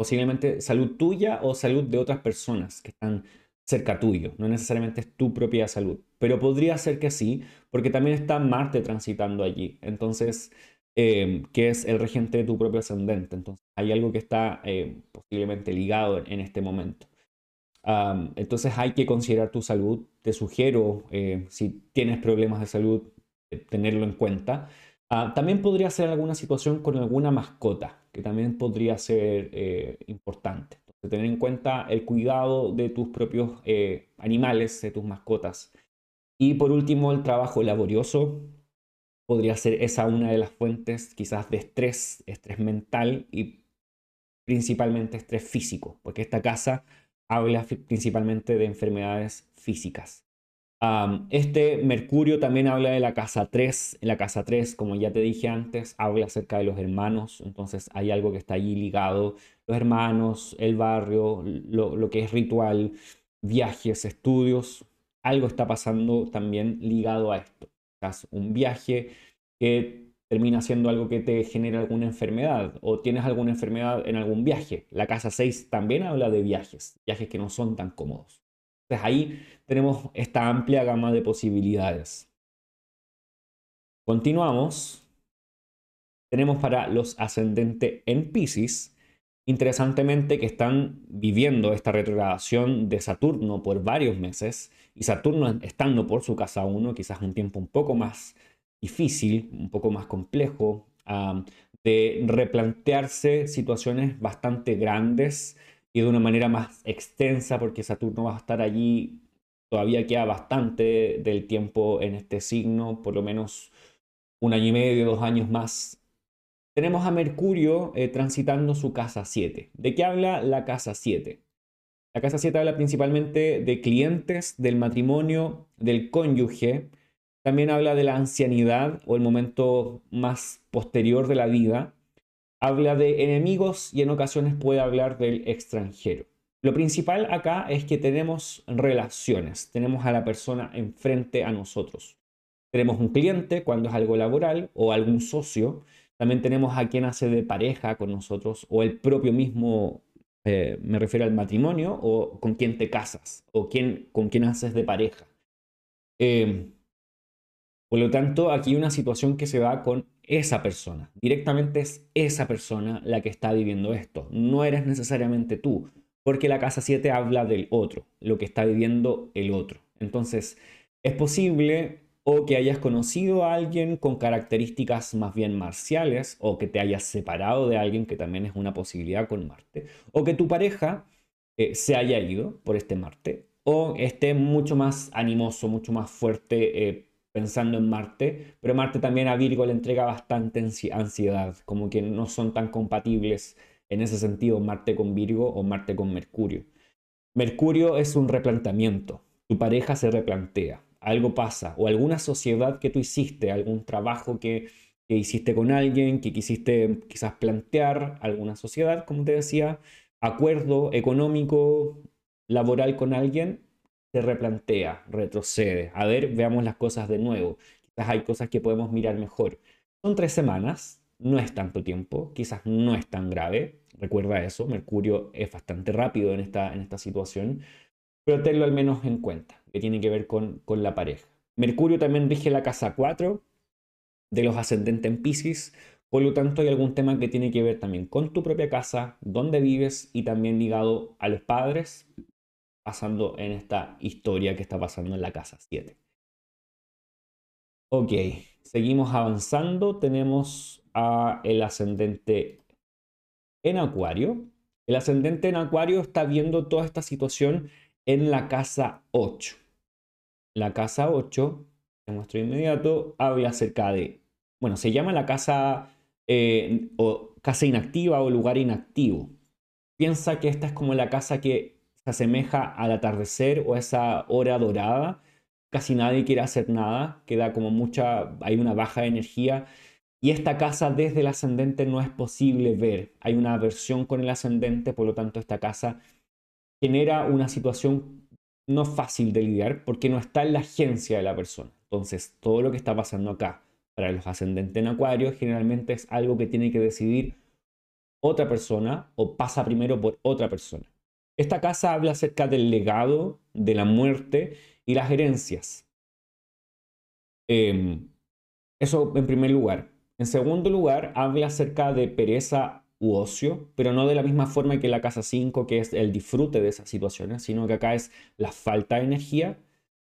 posiblemente salud tuya o salud de otras personas que están cerca tuyo, no necesariamente es tu propia salud, pero podría ser que sí, porque también está Marte transitando allí, entonces, eh, que es el regente de tu propio ascendente, entonces hay algo que está eh, posiblemente ligado en, este momento. entonces hay que considerar tu salud, te sugiero, eh, si tienes problemas de salud, tenerlo en cuenta. Ah, también podría ser alguna situación con alguna mascota, que también podría ser importante. Tener en cuenta el cuidado de tus propios eh, animales, de tus mascotas. Y por último, el trabajo laborioso. Podría ser esa una de las fuentes quizás de estrés, estrés mental y principalmente estrés físico, porque esta casa habla principalmente de enfermedades físicas este Mercurio también habla de la casa 3. En la casa 3, como ya te dije antes, habla acerca de los hermanos. Entonces hay algo que está allí ligado. Los hermanos, el barrio, lo, que es ritual, viajes, estudios. Algo está pasando también ligado a esto. un viaje que termina siendo algo que te genera alguna enfermedad o tienes alguna enfermedad en algún viaje. La casa 6 también habla de viajes, viajes que no son tan cómodos. Entonces ahí tenemos esta amplia gama de posibilidades. Continuamos. Tenemos para los ascendentes en Pisces, interesantemente que están viviendo esta retrogradación de Saturno por varios meses y Saturno estando por su casa 1, quizás un tiempo un poco más difícil, un poco más complejo, de replantearse situaciones bastante grandes y de una manera más extensa porque Saturno va a estar allí, todavía queda bastante del tiempo en este signo, por lo menos un año y medio, dos años más. Tenemos a Mercurio eh, transitando su casa 7. ¿De qué habla la casa 7? La casa 7 habla principalmente de clientes, del matrimonio, del cónyuge. También habla de la ancianidad o el momento más posterior de la vida habla de enemigos y en ocasiones puede hablar del extranjero. Lo principal acá es que tenemos relaciones, tenemos a la persona enfrente a nosotros. Tenemos un cliente cuando es algo laboral o algún socio. También tenemos a quien hace de pareja con nosotros o el propio mismo, eh, me refiero al matrimonio o con quien te casas o con quien haces de pareja. Eh, por lo tanto, aquí hay una situación que se va con esa persona. Directamente es esa persona la que está viviendo esto. No eres necesariamente tú, porque la casa 7 habla del otro, lo que está viviendo el otro. Entonces, es posible o que hayas conocido a alguien con características más bien marciales, o que te hayas separado de alguien, que también es una posibilidad con Marte, o que tu pareja eh, se haya ido por este Marte, o esté mucho más animoso, mucho más fuerte eh, pensando en Marte, pero Marte también a Virgo le entrega bastante ansiedad, como que no son tan compatibles en ese sentido Marte con Virgo o Marte con Mercurio. Mercurio es un replanteamiento, tu pareja se replantea, algo pasa, o alguna sociedad que tú hiciste, algún trabajo que, hiciste con alguien, que quisiste quizás plantear, alguna sociedad, como te decía, acuerdo económico, laboral con alguien, se replantea, retrocede. A ver, veamos las cosas de nuevo. Quizás hay cosas que podemos mirar mejor. Son tres semanas, no es tanto tiempo, quizás no es tan grave. Recuerda eso, Mercurio es bastante rápido en esta, en esta situación, pero tenlo al menos en cuenta, que tiene que ver con, con la pareja. Mercurio también rige la casa 4 de los ascendentes en Pisces, por lo tanto hay algún tema que tiene que ver también con tu propia casa, dónde vives y también ligado a los padres, pasando en esta historia que está pasando en la casa 7. Ok, seguimos avanzando. Tenemos a el ascendente en Acuario. El ascendente en Acuario está viendo toda esta situación en la casa 8. La casa 8, en nuestro inmediato, habla acerca de, bueno, se llama la casa, eh, o casa inactiva o lugar inactivo. Piensa que esta es como la casa que se asemeja al atardecer o a esa hora dorada. Casi nadie quiere hacer nada, queda como mucha, hay una baja energía. Y esta casa desde el ascendente no es posible ver. Hay una aversión con el ascendente, por lo tanto esta casa genera una situación no fácil de lidiar porque no está en la agencia de la persona. Entonces, todo lo que está pasando acá para los ascendentes en acuario generalmente es algo que tiene que decidir otra persona o pasa primero por otra persona. Esta casa habla acerca del legado, de la muerte y las herencias. Em, eso en primer lugar. En segundo lugar, habla acerca de pereza u ocio, pero no de la misma forma que la casa 5, que es el disfrute de esas situaciones, sino que acá es la falta de energía.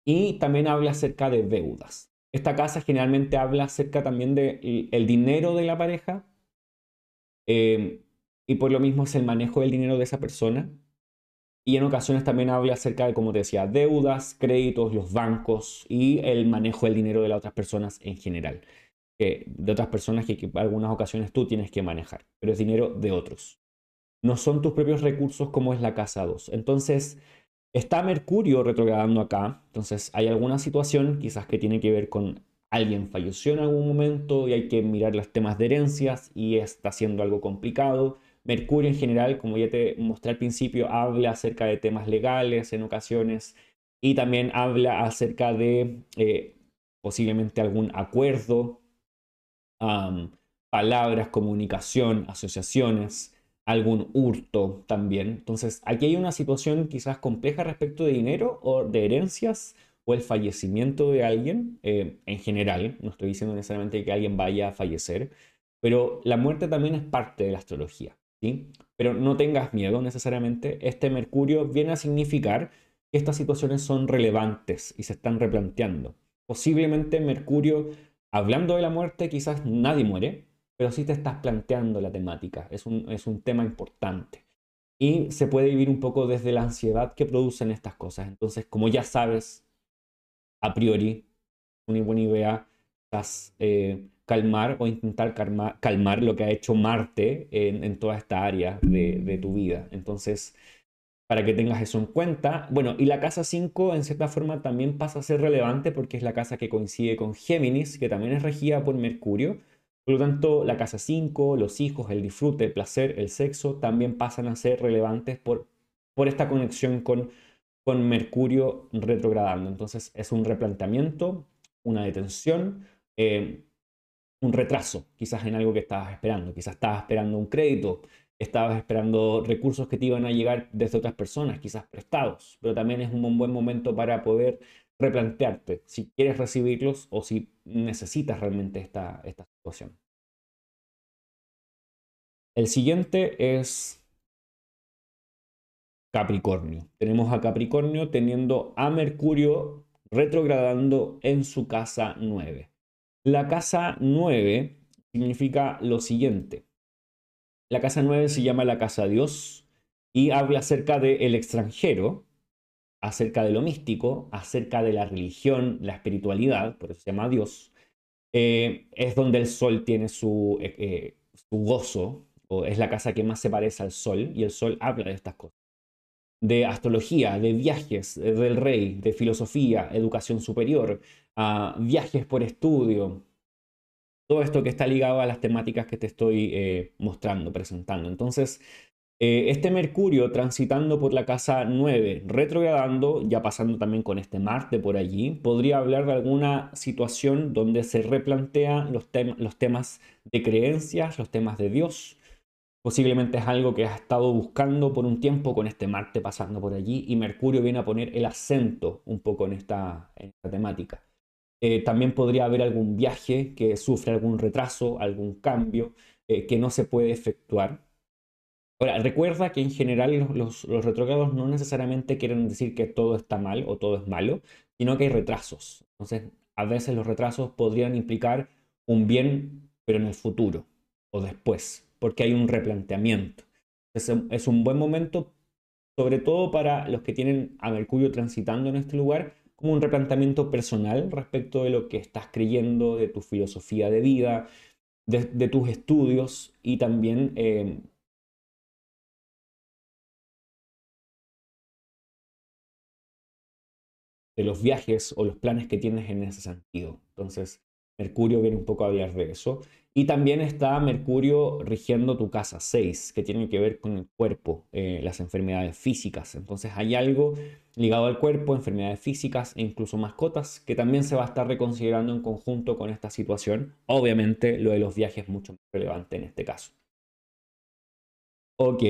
Y también habla acerca de deudas. Esta casa generalmente habla acerca también del el dinero de la pareja. Em, y por lo mismo es el manejo del dinero de esa persona y en ocasiones también habla acerca de, como te decía, deudas, créditos, los bancos y el manejo del dinero de las otras personas en general. de otras personas que, en algunas ocasiones tú tienes que manejar, pero es dinero de otros. No son tus propios recursos como es la casa 2. Entonces, está Mercurio retrogradando acá. Entonces, hay alguna situación quizás que tiene que ver con alguien falleció en algún momento y hay que mirar los temas de herencias y está siendo algo complicado Mercurio en general, como ya te mostré al principio, habla acerca de temas legales en ocasiones y también habla acerca de eh, posiblemente algún acuerdo, palabras, comunicación, asociaciones, algún hurto también. Entonces, aquí hay una situación quizás compleja respecto de dinero o de herencias o el fallecimiento de alguien eh, en general. No estoy diciendo necesariamente que alguien vaya a fallecer, pero la muerte también es parte de la astrología. Pero no tengas miedo necesariamente. Este Mercurio viene a significar que estas situaciones son relevantes y se están replanteando. Posiblemente Mercurio, hablando de la muerte, quizás nadie muere, pero sí te estás planteando la temática. Es un, es un tema importante. Y se puede vivir un poco desde la ansiedad que producen estas cosas. Entonces, como ya sabes, a priori, una buena idea, estás eh, calmar o intentar calmar, lo que ha hecho Marte en, toda esta área de, tu vida. Entonces, para que tengas eso en cuenta. Bueno, y la casa 5 en cierta forma también pasa a ser relevante porque es la casa que coincide con Géminis, que también es regida por Mercurio. Por lo tanto, la casa 5, los hijos, el disfrute, el placer, el sexo, también pasan a ser relevantes por, por esta conexión con, con Mercurio retrogradando. Entonces, es un replanteamiento, una detención. Eh, un retraso, quizás en algo que estabas esperando. Quizás estabas esperando un crédito, estabas esperando recursos que te iban a llegar desde otras personas, quizás prestados, pero también es un buen momento para poder replantearte si quieres recibirlos o si necesitas realmente esta, esta situación. El siguiente es Capricornio. Tenemos a Capricornio teniendo a Mercurio retrogradando en su casa 9. La casa 9 significa lo siguiente. La casa 9 se llama la casa Dios y habla acerca del extranjero, acerca de lo místico, acerca de la religión, la espiritualidad, por eso se llama Dios. Eh, es donde el sol tiene su, eh, eh, su gozo, o es la casa que más se parece al sol, y el sol habla de estas cosas. De astrología, de viajes del rey, de filosofía, educación superior, viajes por estudio, todo esto que está ligado a las temáticas que te estoy mostrando, presentando. Entonces, eh, este Mercurio transitando por la casa 9, retrogradando, ya pasando también con este Marte por allí, podría hablar de alguna situación donde se replantean los, los temas de creencias, los temas de Dios. Posiblemente es algo que has estado buscando por un tiempo con este Marte pasando por allí y Mercurio viene a poner el acento un poco en esta, temática. Eh, también podría haber algún viaje que sufre algún retraso, algún cambio eh, que no se puede efectuar Ahora, recuerda que en general los, los, retrógrados no necesariamente quieren decir que todo está mal o todo es malo, sino que hay retrasos. Entonces, a veces los retrasos podrían implicar un bien, pero en el futuro o después, porque hay un replanteamiento. Es, un buen momento, sobre todo para los que tienen a Mercurio transitando en este lugar, como un replanteamiento personal respecto de lo que estás creyendo, de tu filosofía de vida, de, tus estudios y también eh, de los viajes o los planes que tienes en ese sentido. Entonces, Mercurio viene un poco a hablar de eso. Y también está Mercurio rigiendo tu casa 6, que tiene que ver con el cuerpo, eh, las enfermedades físicas. Entonces hay algo ligado al cuerpo, enfermedades físicas e incluso mascotas, que también se va a estar reconsiderando en conjunto con esta situación. Obviamente lo de los viajes es mucho más relevante en este caso. Ok,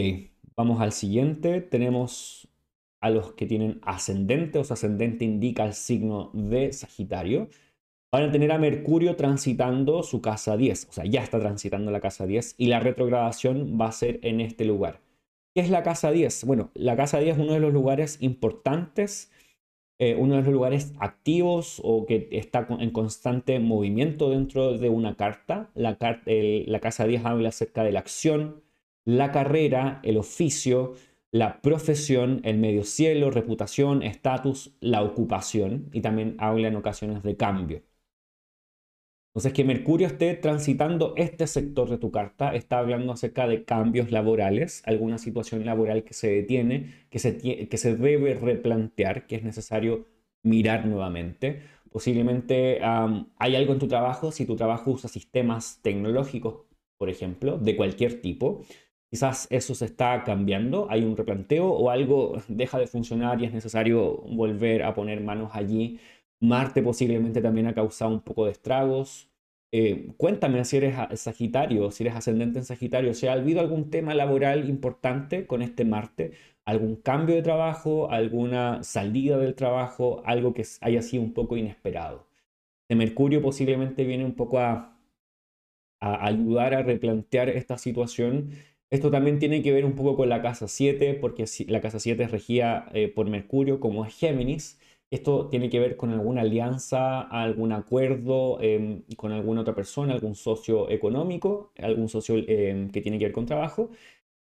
vamos al siguiente. Tenemos a los que tienen ascendente, o sea, ascendente indica el signo de Sagitario, van a tener a Mercurio transitando su casa 10, o sea, ya está transitando la casa 10 y la retrogradación va a ser en este lugar. ¿Qué es la casa 10? Bueno, la casa 10 es uno de los lugares importantes, eh, uno de los lugares activos o que está en constante movimiento dentro de una carta. La, la casa 10 habla acerca de la acción, la carrera, el oficio, la profesión, el medio cielo, reputación, estatus, la ocupación y también habla en ocasiones de cambio. Entonces, que Mercurio esté transitando este sector de tu carta está hablando acerca de cambios laborales, alguna situación laboral que se detiene, que se, que se debe replantear, que es necesario mirar nuevamente. Posiblemente hay algo en tu trabajo, si tu trabajo usa sistemas tecnológicos, por ejemplo, de cualquier tipo, Quizás eso se está cambiando, hay un replanteo o algo deja de funcionar y es necesario volver a poner manos allí. Marte posiblemente también ha causado un poco de estragos. Eh, cuéntame si eres Sagitario, si eres ascendente en Sagitario, ¿se ha habido algún tema laboral importante con este Marte? ¿Algún cambio de trabajo? ¿Alguna salida del trabajo? Algo que haya sido un poco inesperado. De Mercurio posiblemente viene un poco a, a ayudar a replantear esta situación esto también tiene que ver un poco con la casa 7, porque la casa 7 es regida eh, por Mercurio, como es Géminis. Esto tiene que ver con alguna alianza, algún acuerdo em, con alguna otra persona, algún socio económico, algún socio em, que tiene que ver con trabajo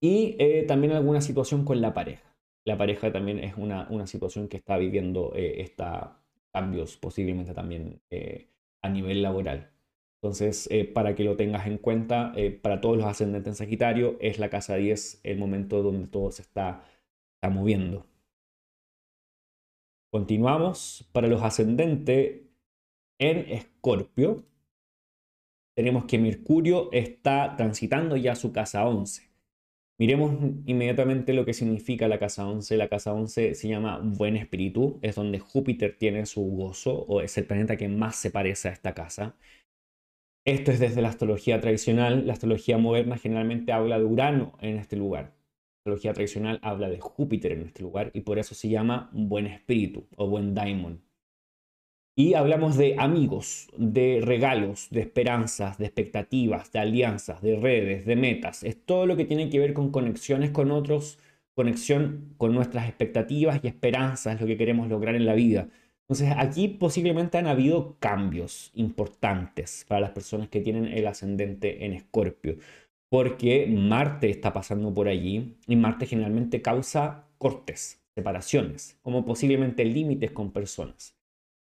y eh, también alguna situación con la pareja. La pareja también es una, una situación que está viviendo eh, esta, cambios posiblemente también a nivel laboral. Entonces, eh, para que lo tengas en cuenta, eh, para todos los ascendentes en Sagitario, es la casa 10 el momento donde todo se está, está moviendo. Continuamos. Para los ascendentes en Escorpio, tenemos que Mercurio está transitando ya su casa 11. Miremos inmediatamente lo que significa la casa 11. La casa 11 se llama Buen Espíritu, es donde Júpiter tiene su gozo, o es el planeta que más se parece a esta casa. Esto es desde la astrología tradicional. La astrología moderna generalmente habla de Urano en este lugar. Tradicional habla de Júpiter en este lugar y por eso se llama buen espíritu o buen daimon. Y hablamos de amigos, de regalos, de esperanzas, de expectativas, de alianzas, de redes, de metas. Es todo lo que tiene que ver con conexiones con otros, conexión con nuestras expectativas y esperanzas, lo que queremos lograr en la vida. Entonces aquí posiblemente han habido cambios importantes para las personas que tienen el ascendente en Escorpio, porque Marte está pasando por allí y Marte generalmente causa cortes, separaciones, como posiblemente límites con personas.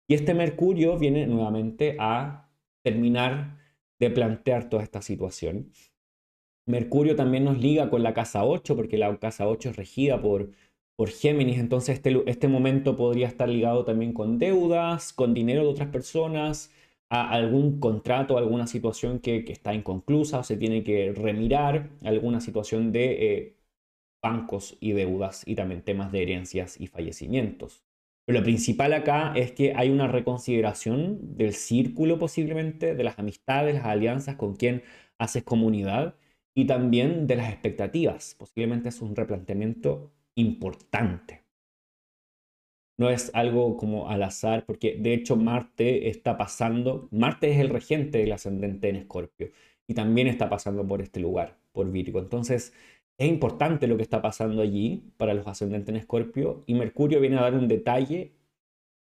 Y este Mercurio viene nuevamente a terminar de plantear toda esta situación. Mercurio también nos liga con la casa 8, porque la casa 8 es regida por por Géminis, entonces este, este momento podría estar ligado también con deudas, con dinero de otras personas, a algún contrato, alguna situación que, está inconclusa o se tiene que remirar, alguna situación de eh, bancos y deudas y también temas de herencias y fallecimientos. Pero lo principal acá es que hay una reconsideración del círculo posiblemente, de las amistades, las alianzas con quien haces comunidad y también de las expectativas. Posiblemente es un replanteamiento importante. No es algo como al azar, porque de hecho Marte está pasando, Marte es el regente del ascendente en Escorpio y también está pasando por este lugar, por Virgo. Entonces es importante lo que está pasando allí para los ascendentes en Escorpio y Mercurio viene a dar un detalle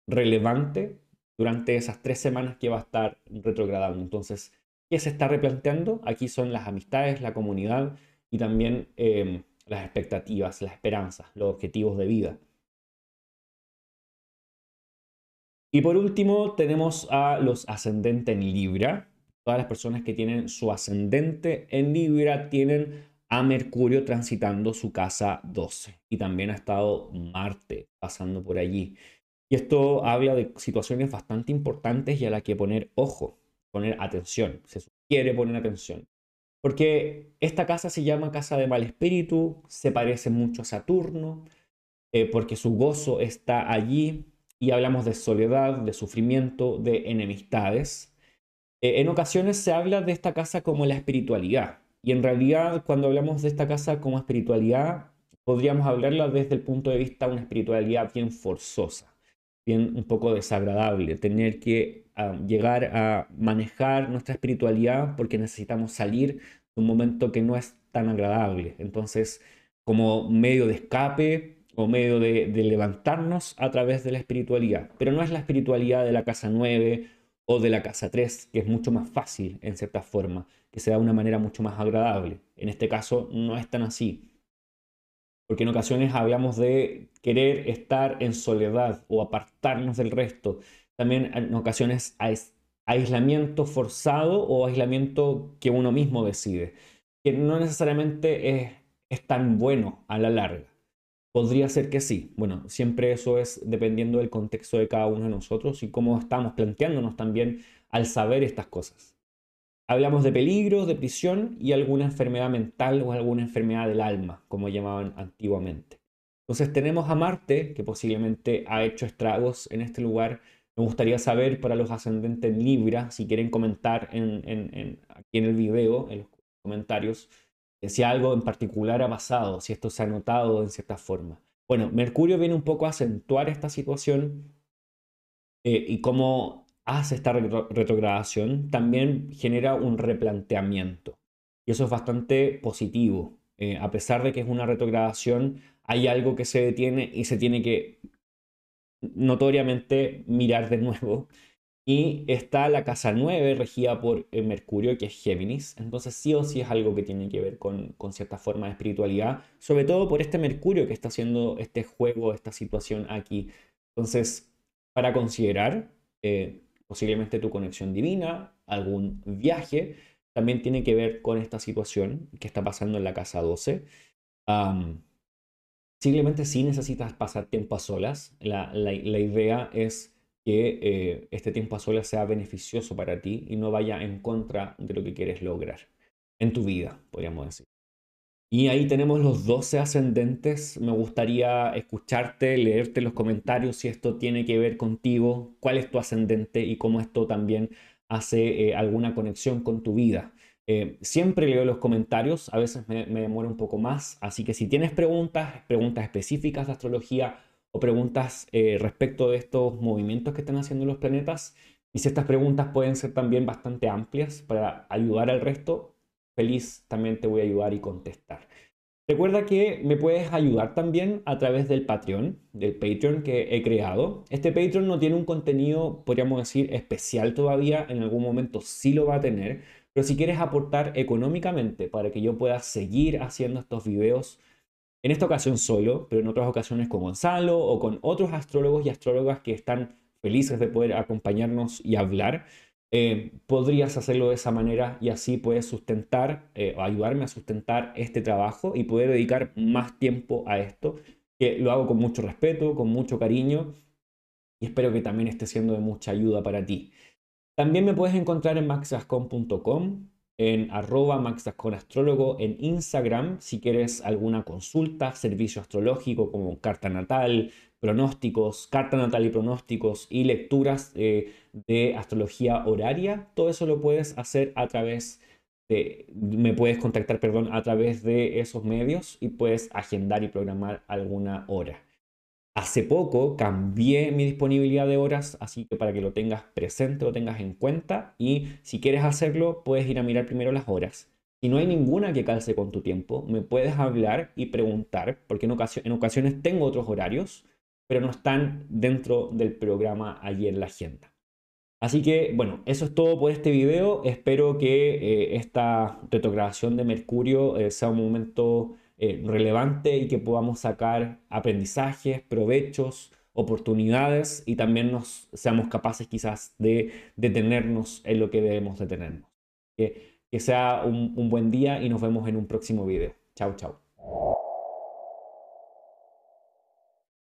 relevante durante esas tres semanas que va a estar retrogradando. Entonces, ¿qué se está replanteando? Aquí son las amistades, la comunidad y también eh, las expectativas, las esperanzas, los objetivos de vida. Y por último tenemos a los ascendentes en Libra. Todas las personas que tienen su ascendente en Libra tienen a Mercurio transitando su casa 12 y también ha estado Marte pasando por allí. Y esto habla de situaciones bastante importantes y a las que poner ojo, poner atención. Se sugiere poner atención. Porque esta casa se llama casa de mal espíritu, se parece mucho a Saturno, eh, porque su gozo está allí y hablamos de soledad, de sufrimiento, de enemistades. Eh, en ocasiones se habla de esta casa como la espiritualidad. Y en realidad cuando hablamos de esta casa como espiritualidad, podríamos hablarla desde el punto de vista de una espiritualidad bien forzosa, bien un poco desagradable, tener que llegar a manejar nuestra espiritualidad porque necesitamos salir de un momento que no es tan agradable. Entonces, como medio de escape o medio de, levantarnos a través de la espiritualidad. Pero no es la espiritualidad de la casa 9 o de la casa 3, que es mucho más fácil en cierta forma, que se da de una manera mucho más agradable. En este caso no es tan así. Porque en ocasiones hablamos de querer estar en soledad o apartarnos del resto también en ocasiones aislamiento forzado o aislamiento que uno mismo decide, que no necesariamente es, es tan bueno a la larga. Podría ser que sí. Bueno, siempre eso es dependiendo del contexto de cada uno de nosotros y cómo estamos planteándonos también al saber estas cosas. Hablamos de peligros, de prisión y alguna enfermedad mental o alguna enfermedad del alma, como llamaban antiguamente. Entonces tenemos a Marte, que posiblemente ha hecho estragos en este lugar, me gustaría saber para los ascendentes en Libra, si quieren comentar en, aquí en el video, en los comentarios, si algo en particular ha pasado, si esto se ha notado en cierta forma. Bueno, Mercurio viene un poco a acentuar esta situación eh, y cómo hace esta retrogradación, también genera un replanteamiento. Y eso es bastante positivo. Eh, a pesar de que es una retrogradación, hay algo que se detiene y se tiene que notoriamente mirar de nuevo. Y está la casa 9 regida por eh, Mercurio, que es Géminis. Entonces sí o sí es algo que tiene que ver con, con, cierta forma de espiritualidad, sobre todo por este Mercurio que está haciendo este juego, esta situación aquí. Entonces, para considerar eh, posiblemente tu conexión divina, algún viaje, también tiene que ver con esta situación que está pasando en la casa 12. Simplemente si necesitas pasar tiempo a solas. La, idea es que eh, este tiempo a solas sea beneficioso para ti y no vaya en contra de lo que quieres lograr en tu vida, podríamos decir. Y ahí tenemos los 12 ascendentes. Me gustaría escucharte, leerte los comentarios si esto tiene que ver contigo, cuál es tu ascendente y cómo esto también hace eh, alguna conexión con tu vida. Eh, siempre leo los comentarios, a veces me, demoro un poco más, así que si tienes preguntas, preguntas específicas de astrología o preguntas eh, respecto de estos movimientos que están haciendo los planetas, y si estas preguntas pueden ser también bastante amplias para ayudar al resto, feliz también te voy a ayudar y contestar. Recuerda que me puedes ayudar también a través del Patreon, del Patreon que he creado. Este Patreon no tiene un contenido, podríamos decir, especial todavía, en algún momento sí lo va a tener, pero si quieres aportar económicamente para que yo pueda seguir haciendo estos videos, en esta ocasión solo, pero en otras ocasiones con Gonzalo o con otros astrólogos y astrólogas que están felices de poder acompañarnos y hablar, eh, podrías hacerlo de esa manera y así puedes sustentar eh, o ayudarme a sustentar este trabajo y poder dedicar más tiempo a esto, que lo hago con mucho respeto, con mucho cariño y espero que también esté siendo de mucha ayuda para ti. También me puedes encontrar en maxascon.com, en arroba maxasconastrólogo en Instagram si quieres alguna consulta, servicio astrológico como carta natal, pronósticos, carta natal y pronósticos y lecturas eh, de astrología horaria. Todo eso lo puedes hacer a través de, me puedes contactar, perdón, a través de esos medios y puedes agendar y programar alguna hora. Hace poco cambié mi disponibilidad de horas, así que para que lo tengas presente, lo tengas en cuenta y si quieres hacerlo, puedes ir a mirar primero las horas. Si no hay ninguna que calce con tu tiempo, me puedes hablar y preguntar, porque en, en ocasiones tengo otros horarios, pero no están dentro del programa allí en la agenda. Así que, bueno, eso es todo por este video. Espero que eh, esta retrogradación de Mercurio eh, sea un momento eh, relevante y que podamos sacar aprendizajes, provechos, oportunidades y también nos seamos capaces quizás de detenernos en lo que debemos detenernos. Que, que sea un, un buen día y nos vemos en un próximo video. Chao, chao.